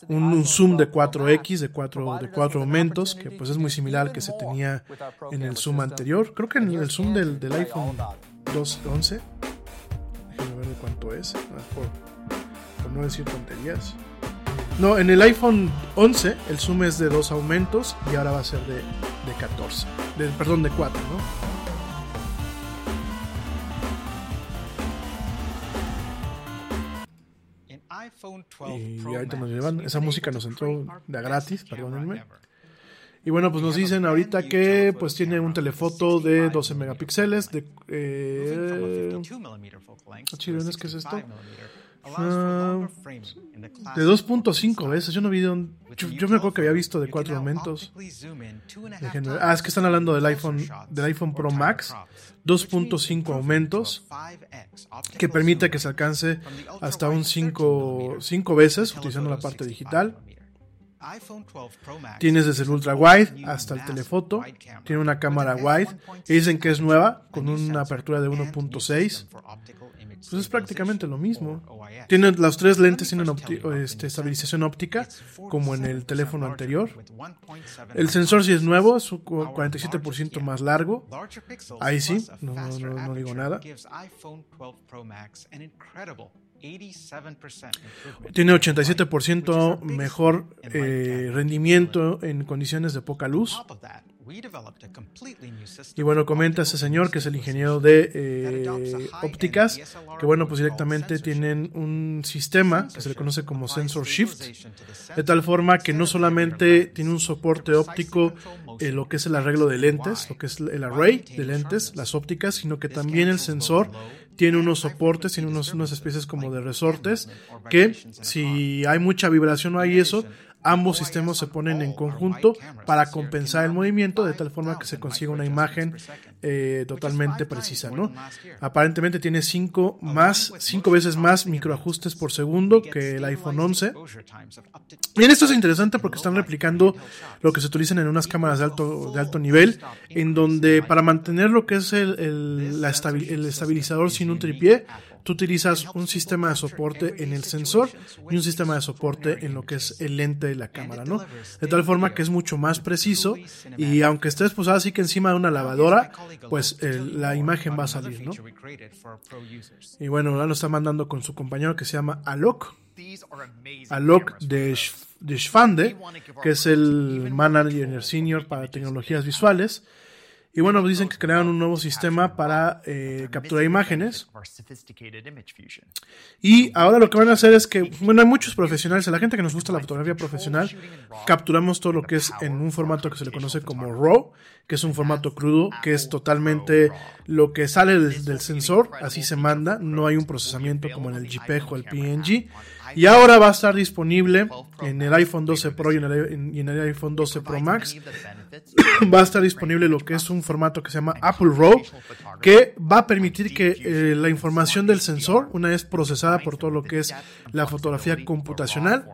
un, un zoom de 4x, de 4 de cuatro aumentos, que pues es muy similar al que se tenía en el zoom anterior. Creo que en el zoom del, del iPhone 12, 11, déjenme ver de cuánto es, por, por no decir tonterías. No, en el iPhone 11 el zoom es de dos aumentos y ahora va a ser de, de 14. De, perdón, de 4, ¿no? Y ahorita nos llevan, esa música nos entró de gratis, perdónenme. Y bueno, pues nos dicen ahorita que pues tiene un telefoto de 12 megapíxeles, de... Eh, ¿Qué es esto? Uh, de 2.5 veces. Yo no vi yo, yo, me acuerdo que había visto de 4 aumentos. Ah, es que están hablando del iPhone, del iPhone Pro Max. 2.5 aumentos que permite que se alcance hasta un 5, 5 veces utilizando la parte digital. Tienes desde el ultra wide hasta el telefoto. Tiene una cámara wide. Y dicen que es nueva con una apertura de 1.6. Pues es prácticamente lo mismo. Tiene, las tres lentes tienen este, estabilización óptica, como en el teléfono anterior. El sensor sí es nuevo, es 47% más largo. Ahí sí, no, no, no digo nada. Tiene 87% mejor eh, rendimiento en condiciones de poca luz. Y bueno, comenta ese señor que es el ingeniero de eh, ópticas, que bueno, pues directamente tienen un sistema que se le conoce como sensor shift, de tal forma que no solamente tiene un soporte óptico en lo que es el arreglo de lentes, lo que es el array de lentes, las ópticas, sino que también el sensor tiene unos soportes, tiene unos, unas especies como de resortes, que si hay mucha vibración o hay eso, ambos sistemas se ponen en conjunto para compensar el movimiento de tal forma que se consiga una imagen eh, totalmente precisa, ¿no? Aparentemente tiene cinco más, cinco veces más microajustes por segundo que el iPhone 11. Bien, esto es interesante porque están replicando lo que se utilizan en unas cámaras de alto, de alto nivel, en donde para mantener lo que es el, el, la el estabilizador sin un tripié, tú utilizas un sistema de soporte en el sensor y un sistema de soporte en lo que es el lente de la cámara, ¿no? De tal forma que es mucho más preciso y aunque estés posada así que encima de una lavadora, pues la imagen va a salir, ¿no? Y bueno, ahora lo está mandando con su compañero que se llama Alok. Alok de, de Schfande, que es el manager senior para tecnologías visuales. Y bueno, dicen que crearon un nuevo sistema para eh, capturar imágenes. Y ahora lo que van a hacer es que, bueno, hay muchos profesionales, la gente que nos gusta la fotografía profesional, capturamos todo lo que es en un formato que se le conoce como RAW, que es un formato crudo, que es totalmente lo que sale del, del sensor, así se manda, no hay un procesamiento como en el JPEG o el PNG. Y ahora va a estar disponible en el iPhone 12 Pro y en el, en el iPhone 12 Pro Max. va a estar disponible lo que es un formato que se llama Apple RAW, que va a permitir que eh, la información del sensor, una vez procesada por todo lo que es la fotografía computacional,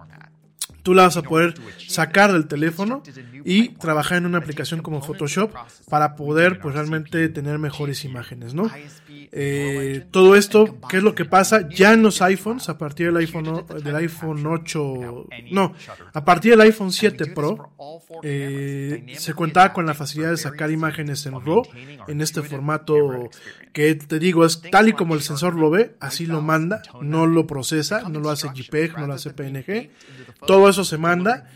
tú la vas a poder sacar del teléfono y trabajar en una aplicación como Photoshop para poder pues realmente tener mejores imágenes, ¿no? Eh, todo esto, ¿qué es lo que pasa? Ya en los iPhones, a partir del iPhone, del iPhone 8, no, a partir del iPhone 7 Pro, eh, se contaba con la facilidad de sacar imágenes en RAW, en este formato que te digo es tal y como el sensor lo ve, así lo manda, no lo procesa, no lo hace JPEG, no lo hace PNG, todo eso se manda.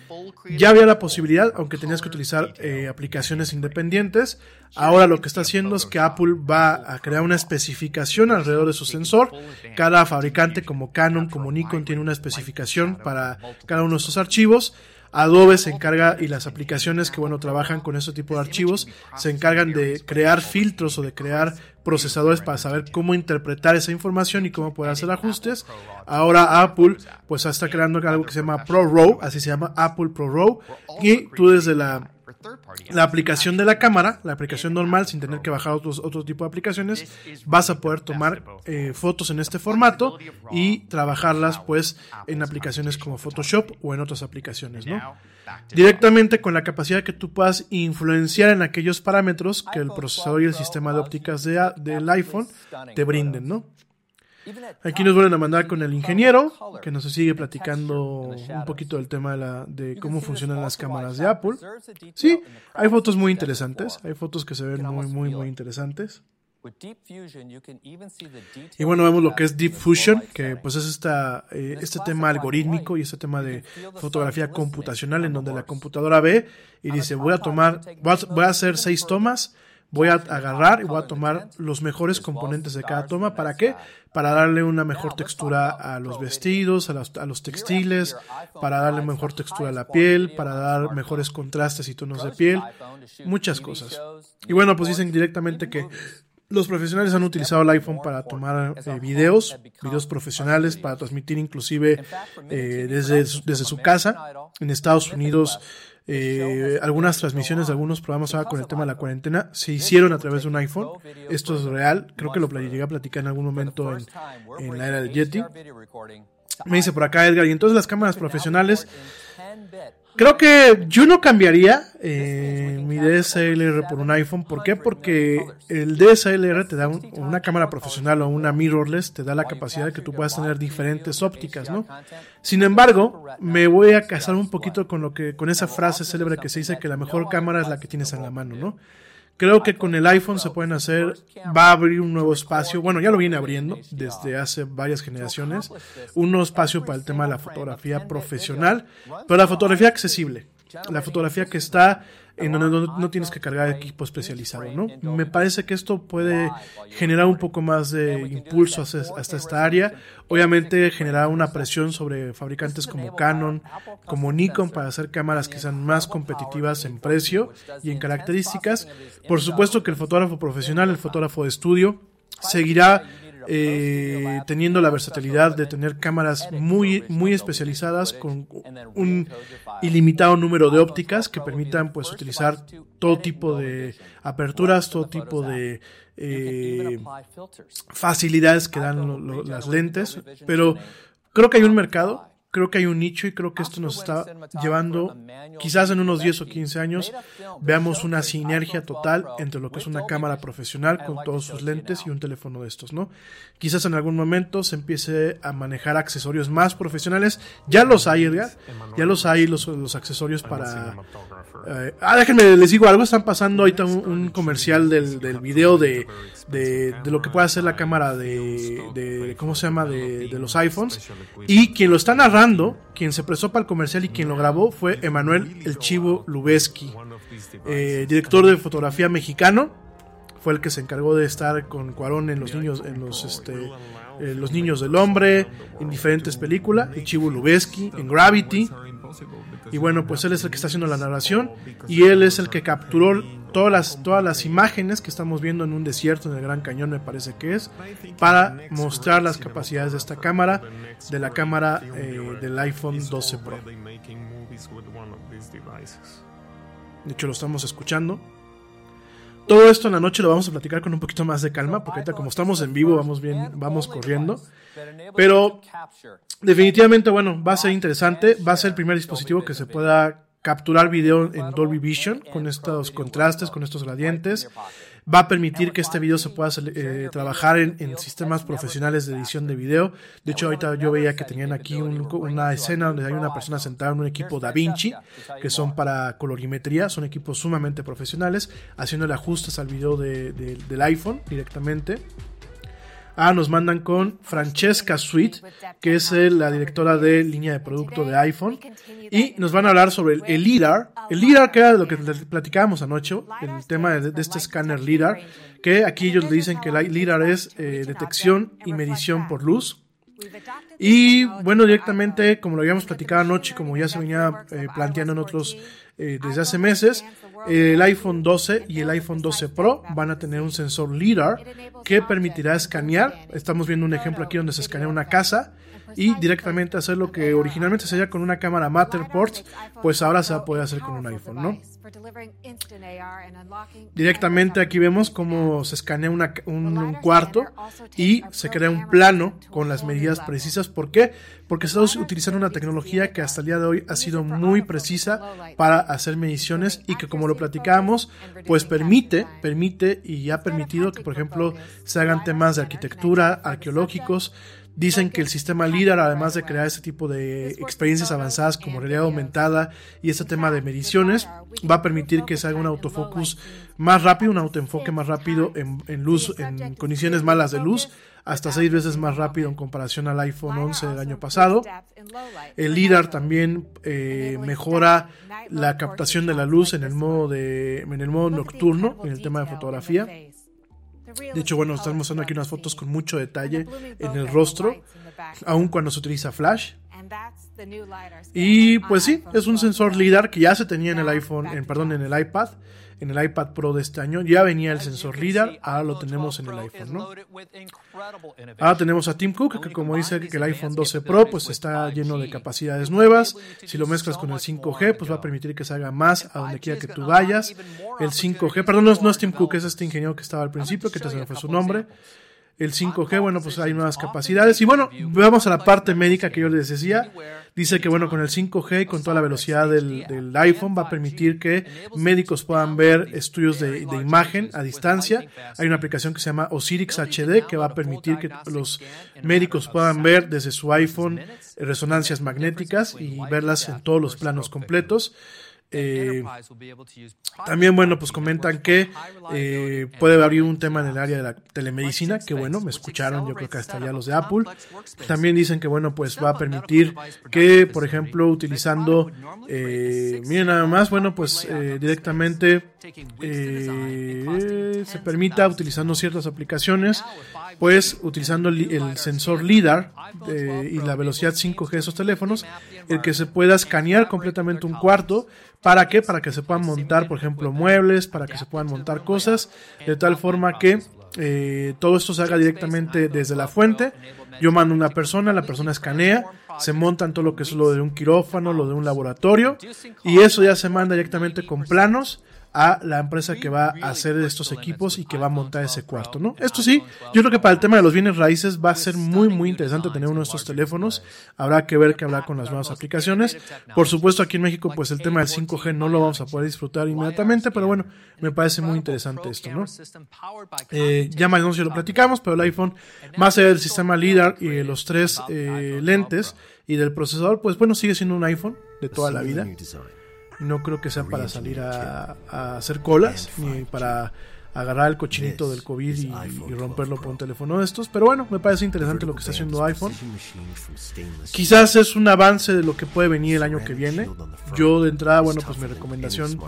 Ya había la posibilidad, aunque tenías que utilizar eh, aplicaciones independientes, ahora lo que está haciendo es que Apple va a crear una especificación alrededor de su sensor. Cada fabricante como Canon, como Nikon, tiene una especificación para cada uno de sus archivos. Adobe se encarga y las aplicaciones que bueno trabajan con ese tipo de archivos se encargan de crear filtros o de crear procesadores para saber cómo interpretar esa información y cómo poder hacer ajustes. Ahora Apple pues está creando algo que se llama ProRAW, así se llama Apple ProRAW y tú desde la la aplicación de la cámara, la aplicación normal, sin tener que bajar otros, otro tipo de aplicaciones, vas a poder tomar eh, fotos en este formato y trabajarlas pues en aplicaciones como Photoshop o en otras aplicaciones, ¿no? Directamente con la capacidad que tú puedas influenciar en aquellos parámetros que el procesador y el sistema de ópticas de, del iPhone te brinden, ¿no? Aquí nos vuelven a mandar con el ingeniero, que nos sigue platicando un poquito del tema de, la, de cómo funcionan las cámaras de Apple. Sí, hay fotos muy interesantes, hay fotos que se ven muy, muy, muy interesantes. Y bueno, vemos lo que es Deep Fusion, que pues es esta, eh, este tema algorítmico y este tema de fotografía computacional en donde la computadora ve y dice voy a tomar, voy a hacer seis tomas, voy a agarrar y voy a tomar los mejores componentes de cada toma. ¿Para qué? Para darle una mejor textura a los vestidos, a los, a los, textiles, para darle mejor textura a la piel, para dar mejores contrastes y tonos de piel, muchas cosas. Y bueno, pues dicen directamente que los profesionales han utilizado el iPhone para tomar eh, videos, videos profesionales, para transmitir inclusive eh, desde, desde su casa. En Estados Unidos eh, algunas transmisiones de algunos programas ahora con el tema de la cuarentena se hicieron a través de un iPhone. Esto es real. Creo que lo llegué a platicar en algún momento en, en la era del Yeti. Me dice por acá Edgar, y entonces las cámaras profesionales Creo que yo no cambiaría eh, mi DSLR por un iPhone. ¿Por qué? Porque el DSLR te da una cámara profesional o una mirrorless, te da la capacidad de que tú puedas tener diferentes ópticas, ¿no? Sin embargo, me voy a casar un poquito con lo que, con esa frase célebre que se dice que la mejor cámara es la que tienes en la mano, ¿no? Creo que con el iPhone se pueden hacer, va a abrir un nuevo espacio, bueno, ya lo viene abriendo desde hace varias generaciones, un nuevo espacio para el tema de la fotografía profesional, pero la fotografía accesible, la fotografía que está en donde no, tienes que cargar equipo especializado, ¿no? Me parece que esto puede generar un poco más de impulso hasta esta área, obviamente generar una presión sobre fabricantes como Canon, como Nikon para hacer cámaras que sean más competitivas en precio y en características. Por supuesto que el fotógrafo profesional, el fotógrafo de estudio, seguirá eh, teniendo la versatilidad de tener cámaras muy, muy especializadas con un ilimitado número de ópticas que permitan pues utilizar todo tipo de aperturas, todo tipo de eh, facilidades que dan las lentes, pero creo que hay un mercado creo que hay un nicho y creo que esto nos está llevando, quizás en unos 10 o 15 años, veamos una sinergia total entre lo que es una cámara profesional con todos sus lentes y un teléfono de estos, ¿no? Quizás en algún momento se empiece a manejar accesorios más profesionales. Ya los hay, Edgar. Ya los hay, los, los accesorios para... Eh, ah, déjenme, les digo algo. Están pasando ahorita un, comercial del, del video de, de, de, lo que puede hacer la cámara de, de ¿cómo se llama? De, de los iPhones. Y quien lo está narrando quien se prestó para el comercial y quien lo grabó fue Emanuel El Chivo Lubeski, eh, director de fotografía mexicano. Fue el que se encargó de estar con Cuarón en los niños, en los este, eh, los niños del hombre, en diferentes películas. El Chivo Lubeski, en Gravity. Y bueno, pues él es el que está haciendo la narración y él es el que capturó todas las, todas las imágenes que estamos viendo en un desierto en el Gran Cañón, me parece que es, para mostrar las capacidades de esta cámara, de la cámara eh, del iPhone 12 Pro. De hecho, lo estamos escuchando. Todo esto en la noche lo vamos a platicar con un poquito más de calma, porque ahorita como estamos en vivo, vamos bien, vamos corriendo. Pero definitivamente, bueno, va a ser interesante. Va a ser el primer dispositivo que se pueda capturar video en Dolby Vision con estos contrastes, con estos gradientes va a permitir que este video se pueda eh, trabajar en, sistemas profesionales de edición de video. De hecho, ahorita yo veía que tenían aquí una escena donde hay una persona sentada en un equipo Da Vinci, que son para colorimetría, son equipos sumamente profesionales, haciéndole ajustes al video del iPhone directamente. Ah, nos mandan con Francesca Sweet, que es la directora de línea de producto de iPhone. Y nos van a hablar sobre el, LIDAR. El LIDAR, que era de lo que platicábamos anoche, el tema de, este escáner LIDAR, que aquí ellos le dicen que el LIDAR es eh, detección y medición por luz. Y bueno, directamente, como lo habíamos platicado anoche, como ya se venía eh, planteando en otros eh, desde hace meses, el iPhone 12 y el iPhone 12 Pro van a tener un sensor LiDAR que permitirá escanear. Estamos viendo un ejemplo aquí donde se escanea una casa y directamente hacer lo que originalmente se hacía con una cámara Matterport, pues ahora se va a poder hacer con un iPhone, ¿no? Directamente aquí vemos cómo se escanea un, cuarto y se crea un plano con las medidas precisas. ¿Por qué? Porque estamos utilizando una tecnología que hasta el día de hoy ha sido muy precisa para hacer mediciones y que como lo platicábamos, pues permite, permite y ha permitido que por ejemplo se hagan temas de arquitectura, arqueológicos, Dicen que el sistema LIDAR, además de crear este tipo de experiencias avanzadas como realidad aumentada y este tema de mediciones, va a permitir que se haga un autofocus más rápido, un autoenfoque más rápido en, luz, en condiciones malas de luz, hasta seis veces más rápido en comparación al iPhone 11 del año pasado. El LIDAR también eh, mejora la captación de la luz en el modo de, en el modo nocturno, en el tema de fotografía. De hecho, bueno, estamos mostrando aquí unas fotos con mucho detalle en el rostro, aun cuando se utiliza flash. Y pues sí, es un sensor LIDAR que ya se tenía en el iPhone, en, perdón, en el iPad en el iPad Pro de este año. Ya venía el sensor LiDAR, ahora lo tenemos en el iPhone, ¿no? Ahora tenemos a Tim Cook, que como dice que el iPhone 12 Pro pues está lleno de capacidades nuevas. Si lo mezclas con el 5G, pues va a permitir que se haga más a donde quiera que tú vayas. El 5G, perdón, no es, Tim Cook, es este ingeniero que estaba al principio, que te se me fue su nombre. El 5G, bueno, pues hay nuevas capacidades. Y bueno, vamos a la parte médica que yo les decía. Dice que bueno, con el 5G y con toda la velocidad del, iPhone va a permitir que médicos puedan ver estudios de, imagen a distancia. Hay una aplicación que se llama Osirix HD que va a permitir que los médicos puedan ver desde su iPhone resonancias magnéticas y verlas en todos los planos completos. Eh, también, bueno, pues comentan que eh, puede abrir un tema en el área de la telemedicina, que bueno, me escucharon, yo creo que hasta ya los de Apple. También dicen que, bueno, pues va a permitir que, por ejemplo, utilizando, eh, miren nada más, bueno, pues eh, directamente se permita, utilizando ciertas aplicaciones, pues utilizando el, sensor LIDAR y la velocidad 5G de esos teléfonos, el que se pueda escanear completamente un cuarto ¿Para qué? Para que se puedan montar, por ejemplo, muebles, para que se puedan montar cosas, de tal forma que eh, todo esto se haga directamente desde la fuente. Yo mando una persona, la persona escanea, se montan todo lo que es lo de un quirófano, lo de un laboratorio, y eso ya se manda directamente con planos a la empresa que va a hacer estos equipos y que va a montar ese cuarto, ¿no? Esto sí, yo creo que para el tema de los bienes raíces va a ser muy, muy interesante tener uno de estos teléfonos. Habrá que ver qué hablar con las nuevas aplicaciones. Por supuesto, aquí en México, pues el tema del 5G no lo vamos a poder disfrutar inmediatamente, pero bueno, me parece muy interesante esto, ¿no? Eh, ya más no si lo platicamos, pero el iPhone, más allá del sistema LIDAR y los tres eh, lentes y del procesador, pues bueno, sigue siendo un iPhone de toda la vida. No creo que sea para salir a, hacer colas, ni para agarrar el cochinito del COVID y, romperlo por un teléfono de estos. Pero bueno, me parece interesante lo que está haciendo iPhone. Quizás es un avance de lo que puede venir el año que viene. Yo de entrada, bueno, pues mi recomendación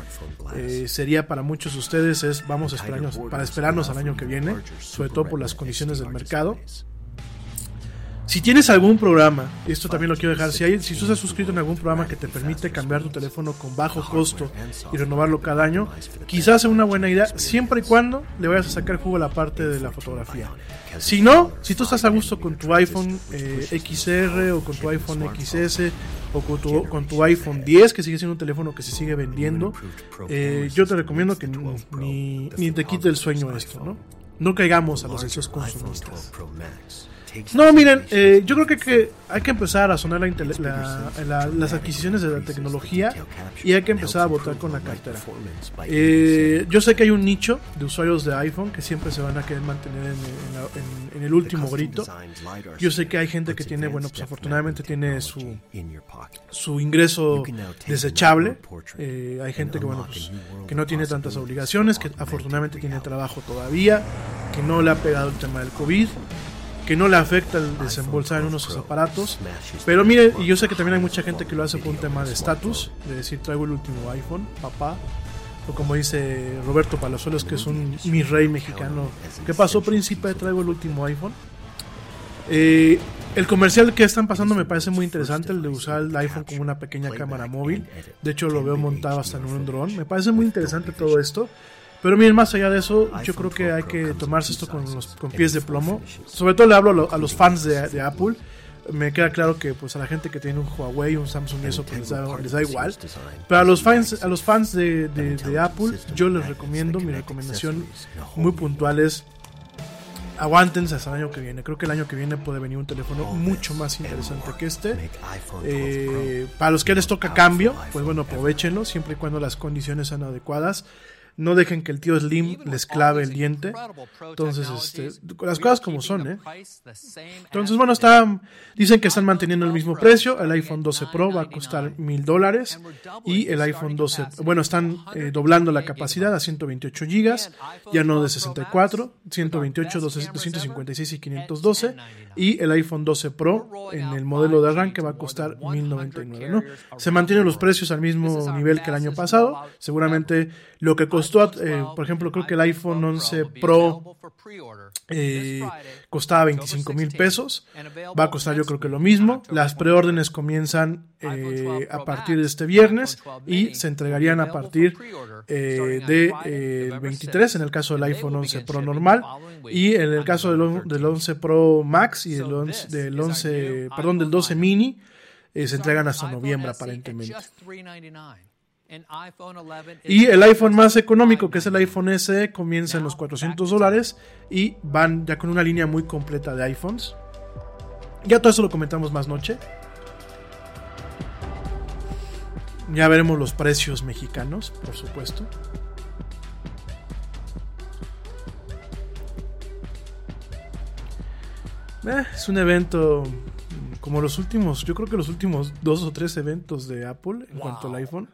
eh, sería para muchos de ustedes es vamos a esperarnos, para esperarnos al año que viene, sobre todo por las condiciones del mercado. Si tienes algún programa, esto también lo quiero dejar, si, hay, si tú estás suscrito en algún programa que te permite cambiar tu teléfono con bajo costo y renovarlo cada año, quizás sea una buena idea, siempre y cuando le vayas a sacar jugo a la parte de la fotografía. Si no, si tú estás a gusto con tu iPhone eh, XR o con tu iPhone XS o con tu, con tu iPhone 10, que sigue siendo un teléfono que se sigue vendiendo, eh, yo te recomiendo que ni, ni, te quite el sueño esto, ¿no? No caigamos a los deseos consumistas. No, miren, eh, yo creo que, que, hay que empezar a sonar la, las adquisiciones de la tecnología y hay que empezar a votar con la cartera. Eh, yo sé que hay un nicho de usuarios de iPhone que siempre se van a querer mantener en, en, el último grito. Yo sé que hay gente que tiene, bueno, pues afortunadamente tiene su, su ingreso desechable. Eh, hay gente que, bueno, pues, que no tiene tantas obligaciones, que afortunadamente tiene trabajo todavía, que no le ha pegado el tema del COVID que no le afecta el desembolsar en unos aparatos. Pero mire, y yo sé que también hay mucha gente que lo hace por un tema de estatus, de decir traigo el último iPhone, papá. O como dice Roberto Palazuelos, que es un mi rey mexicano. ¿Qué pasó, príncipe? Traigo el último iPhone. Eh, el comercial que están pasando me parece muy interesante, el de usar el iPhone como una pequeña cámara móvil. De hecho, lo veo montado hasta en un dron. Me parece muy interesante todo esto. Pero miren, más allá de eso, yo creo que hay que tomarse esto con, los, con pies de plomo. Sobre todo le hablo a, los fans de, Apple. Me queda claro que pues a la gente que tiene un Huawei, un Samsung, eso pues, les, da, igual. Pero a los fans, a los fans de, de Apple, yo les recomiendo, mi recomendación muy puntual es aguántense hasta el año que viene. Creo que el año que viene puede venir un teléfono mucho más interesante que este. Eh, para los que les toca cambio, pues bueno, aprovechenlo siempre y cuando las condiciones sean adecuadas no dejen que el tío Slim les clave el diente. Entonces, este, las cosas como son, ¿eh? Entonces, bueno, está, dicen que están manteniendo el mismo precio. El iPhone 12 Pro va a costar mil dólares y el iPhone 12, bueno, están eh, doblando la capacidad a 128 gigas, ya no de 64, 128, 256 y 512 y el iPhone 12 Pro en el modelo de arranque va a costar 1099, ¿no? Se mantienen los precios al mismo nivel que el año pasado. Seguramente lo que costó, eh, por ejemplo, creo que el iPhone 11 Pro eh, costaba 25 mil pesos. Va a costar yo creo que lo mismo. Las preórdenes comienzan eh, a partir de este viernes y se entregarían a partir del 23 en el caso del iPhone 11 Pro normal y en el caso del, del 11 Pro Max y del 11, del 11 perdón, del 12 mini se entregan hasta noviembre aparentemente. Y el iPhone más económico, que es el iPhone SE, comienza en los 400 dólares y van ya con una línea muy completa de iPhones. Ya todo eso lo comentamos más noche. Ya veremos los precios mexicanos, por supuesto. Eh, es un evento como los últimos, yo creo que los últimos dos o tres eventos de Apple en cuanto al iPhone,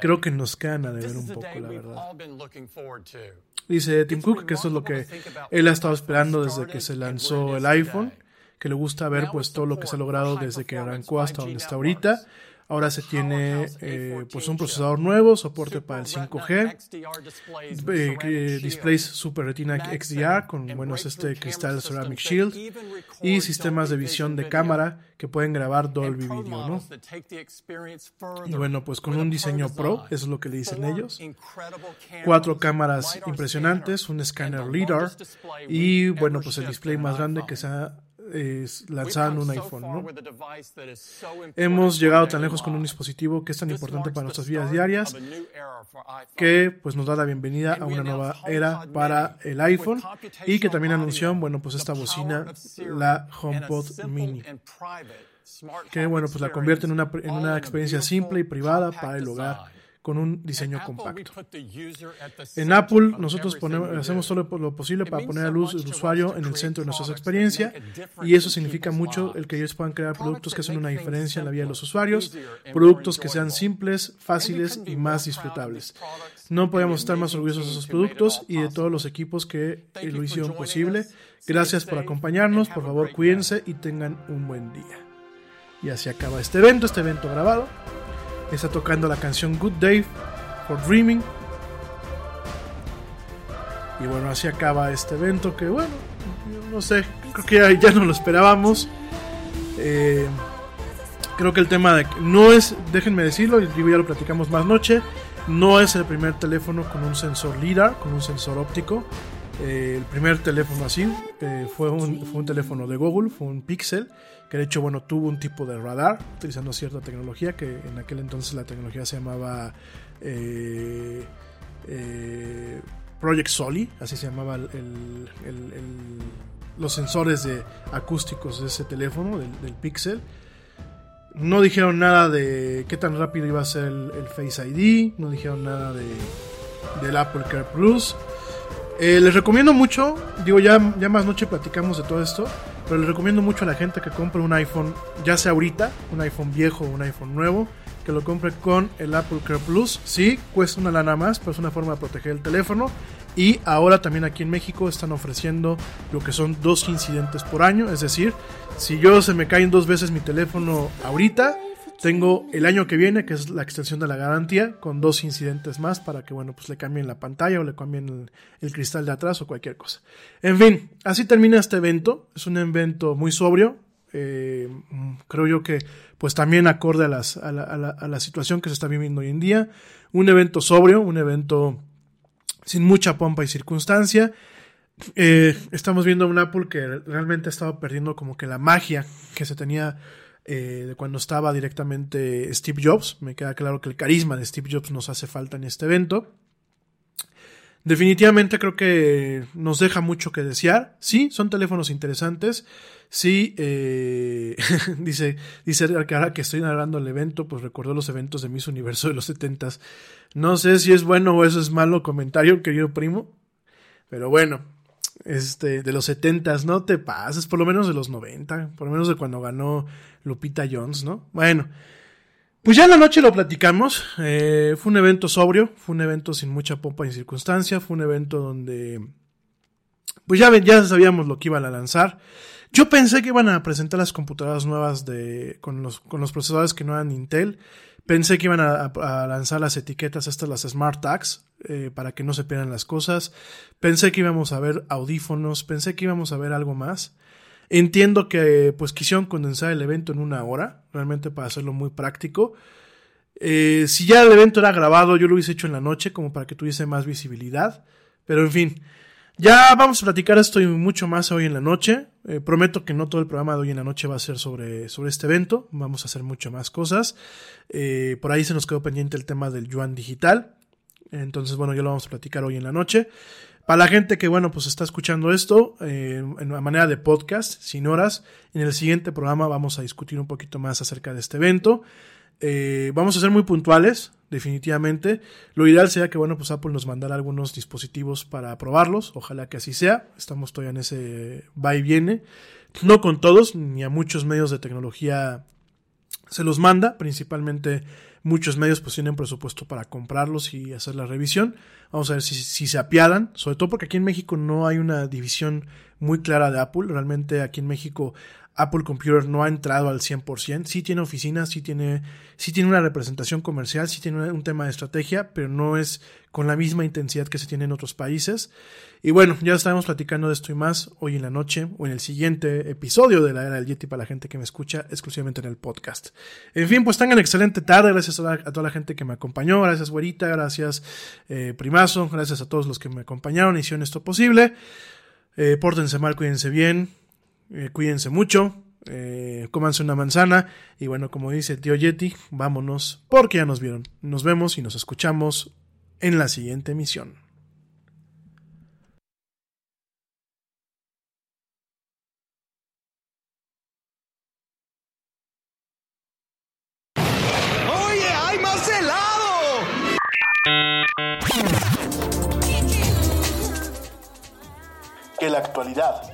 creo que nos quedan a deber un poco, la verdad. Dice Tim Cook que eso es lo que él ha estado esperando desde que se lanzó el iPhone, que le gusta ver pues todo lo que se ha logrado desde que arrancó hasta donde está ahorita Ahora se tiene eh, pues un procesador nuevo, soporte para el 5G, eh, displays Super Retina XDR con buenos este cristal Ceramic Shield y sistemas de visión de cámara que pueden grabar Dolby Video, ¿no? Y bueno, pues con un diseño pro, eso es lo que le dicen ellos. Cuatro cámaras impresionantes, un escáner LiDAR y bueno, pues el display más grande que se ha lanzaron un iPhone. ¿no? Hemos llegado tan lejos con un dispositivo que es tan importante para nuestras vidas diarias que pues nos da la bienvenida a una nueva era para el iPhone y que también anunció, bueno, pues esta bocina, la HomePod Mini. que bueno, pues la convierte en una, en una experiencia simple y privada para el hogar con un diseño compacto. En Apple nosotros hacemos todo lo posible para poner a luz el usuario en el centro de nuestra experiencia y eso significa mucho el que ellos puedan crear productos que hacen una diferencia en la vida de los usuarios, productos que sean simples, fáciles y más disfrutables. No podemos estar más orgullosos de esos productos y de todos los equipos que lo hicieron posible. Gracias por acompañarnos, por favor cuídense y tengan un buen día. Y así acaba este evento, este evento grabado está tocando la canción Good Day for Dreaming. Y bueno, así acaba este evento que bueno, no sé, creo que ya, no lo esperábamos. Eh, creo que el tema de no es, déjenme decirlo, digo ya lo platicamos más noche, no es el primer teléfono con un sensor LIDAR, con un sensor óptico. Eh, el primer teléfono así eh, fue, un, fue un teléfono de Google, fue un Pixel, que de hecho bueno tuvo un tipo de radar utilizando cierta tecnología, que en aquel entonces la tecnología se llamaba eh, eh, Project Soli, así se llamaba los sensores de acústicos de ese teléfono, del, del, Pixel. No dijeron nada de qué tan rápido iba a ser el, Face ID, no dijeron nada de, del Apple Care Plus. Eh, les recomiendo mucho, digo ya, ya más noche platicamos de todo esto, pero les recomiendo mucho a la gente que compre un iPhone, ya sea ahorita, un iPhone viejo o un iPhone nuevo, que lo compre con el Apple Care Plus. Sí, cuesta una lana más, pero es una forma de proteger el teléfono. Y ahora también aquí en México están ofreciendo lo que son dos incidentes por año. Es decir, si yo se me caen dos veces mi teléfono ahorita, tengo el año que viene, que es la extensión de la garantía, con dos incidentes más para que, bueno, pues le cambien la pantalla o le cambien el, cristal de atrás o cualquier cosa. En fin, así termina este evento. Es un evento muy sobrio. Eh, creo yo que, pues también acorde a, las, a, la, a, la, a la situación que se está viviendo hoy en día. Un evento sobrio, un evento sin mucha pompa y circunstancia. Eh, estamos viendo un Apple que realmente ha estado perdiendo como que la magia que se tenía eh, de cuando estaba directamente Steve Jobs. Me queda claro que el carisma de Steve Jobs nos hace falta en este evento. Definitivamente creo que nos deja mucho que desear. Sí, son teléfonos interesantes. Sí, eh, dice, dice que ahora que estoy narrando el evento, pues recordó los eventos de Miss Universo de los 70 No sé si es bueno o eso es malo comentario, querido primo. Pero bueno, este, de los 70 no te pases, por lo menos de los 90, por lo menos de cuando ganó Lupita Jones, ¿no? Bueno, pues ya en la noche lo platicamos. Eh, fue un evento sobrio, fue un evento sin mucha pompa y circunstancia, fue un evento donde, pues ya, ya sabíamos lo que iban a lanzar. Yo pensé que iban a presentar las computadoras nuevas de, con los, con los procesadores que no eran Intel. Pensé que iban a, lanzar las etiquetas, estas las Smart Tags, eh, para que no se pierdan las cosas. Pensé que íbamos a ver audífonos, pensé que íbamos a ver algo más. Entiendo que pues quisieron condensar el evento en una hora, realmente para hacerlo muy práctico. Eh, si ya el evento era grabado, yo lo hubiese hecho en la noche, como para que tuviese más visibilidad. Pero en fin, ya vamos a platicar esto y mucho más hoy en la noche. Eh, prometo que no todo el programa de hoy en la noche va a ser sobre, sobre este evento. Vamos a hacer mucho más cosas. Eh, por ahí se nos quedó pendiente el tema del yuan digital. Entonces, bueno, ya lo vamos a platicar hoy en la noche. Para la gente que, bueno, pues está escuchando esto eh, en una manera de podcast, sin horas, en el siguiente programa vamos a discutir un poquito más acerca de este evento. Vamos a ser muy puntuales, definitivamente. Lo ideal sería que, bueno, pues Apple nos mandara algunos dispositivos para probarlos. Ojalá que así sea. Estamos todavía en ese va y viene. No con todos, ni a muchos medios de tecnología se los manda, principalmente muchos medios pues tienen presupuesto para comprarlos y hacer la revisión. Vamos a ver si, si, se apiadan, sobre todo porque aquí en México no hay una división muy clara de Apple. Realmente aquí en México Apple Computer no ha entrado al 100%. Sí tiene oficinas, sí tiene, sí tiene una representación comercial, sí tiene un tema de estrategia, pero no es con la misma intensidad que se tiene en otros países. Y bueno, ya estaremos platicando de esto y más hoy en la noche o en el siguiente episodio de la era del Yeti para la gente que me escucha exclusivamente en el podcast. En fin, pues tengan excelente tarde. Gracias a, toda la gente que me acompañó. Gracias, güerita. Gracias, eh, primazo. Gracias a todos los que me acompañaron y hicieron esto posible. Eh, pórtense mal, cuídense bien. Eh, cuídense mucho, eh, cómanse una manzana y bueno, como dice el tío Yeti, vámonos porque ya nos vieron. Nos vemos y nos escuchamos en la siguiente emisión. ¡Oye, hay más helado! Que la actualidad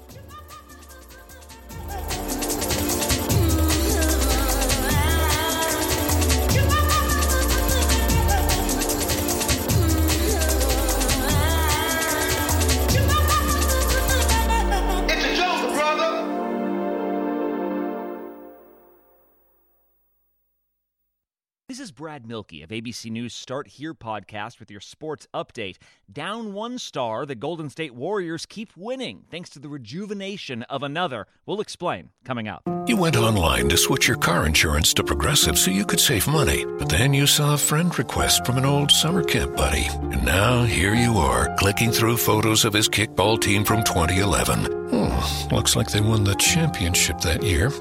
Is Brad Milkey of ABC News Start Here podcast with your sports update. Down one star, the Golden State Warriors keep winning thanks to the rejuvenation of another. We'll explain coming up. You went online to switch your car insurance to Progressive so you could save money, but then you saw a friend request from an old summer camp buddy. And now here you are, clicking through photos of his kickball team from 2011. Hmm, looks like they won the championship that year.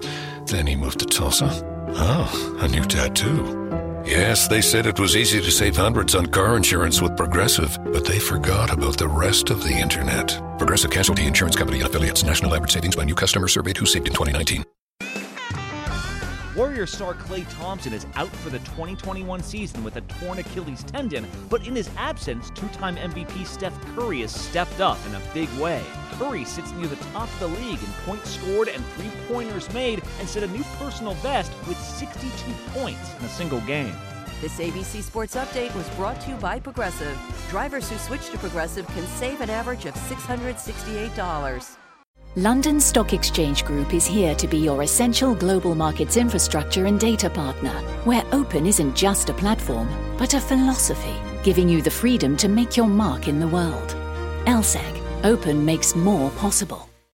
Then he moved to Tulsa. Oh, a new tattoo. Yes, they said it was easy to save hundreds on car insurance with Progressive, but they forgot about the rest of the internet. Progressive Casualty Insurance Company and affiliates. National average savings by new customer surveyed who saved in 2019. Warrior star Clay Thompson is out for the 2021 season with a torn Achilles tendon, but in his absence, two time MVP Steph Curry has stepped up in a big way. Curry sits near the top of the league in points scored and three pointers made and set a new personal best with 62 points in a single game. This ABC Sports Update was brought to you by Progressive. Drivers who switch to Progressive can save an average of $668. London Stock Exchange Group is here to be your essential global markets infrastructure and data partner, where open isn't just a platform, but a philosophy, giving you the freedom to make your mark in the world. LSEG, open makes more possible.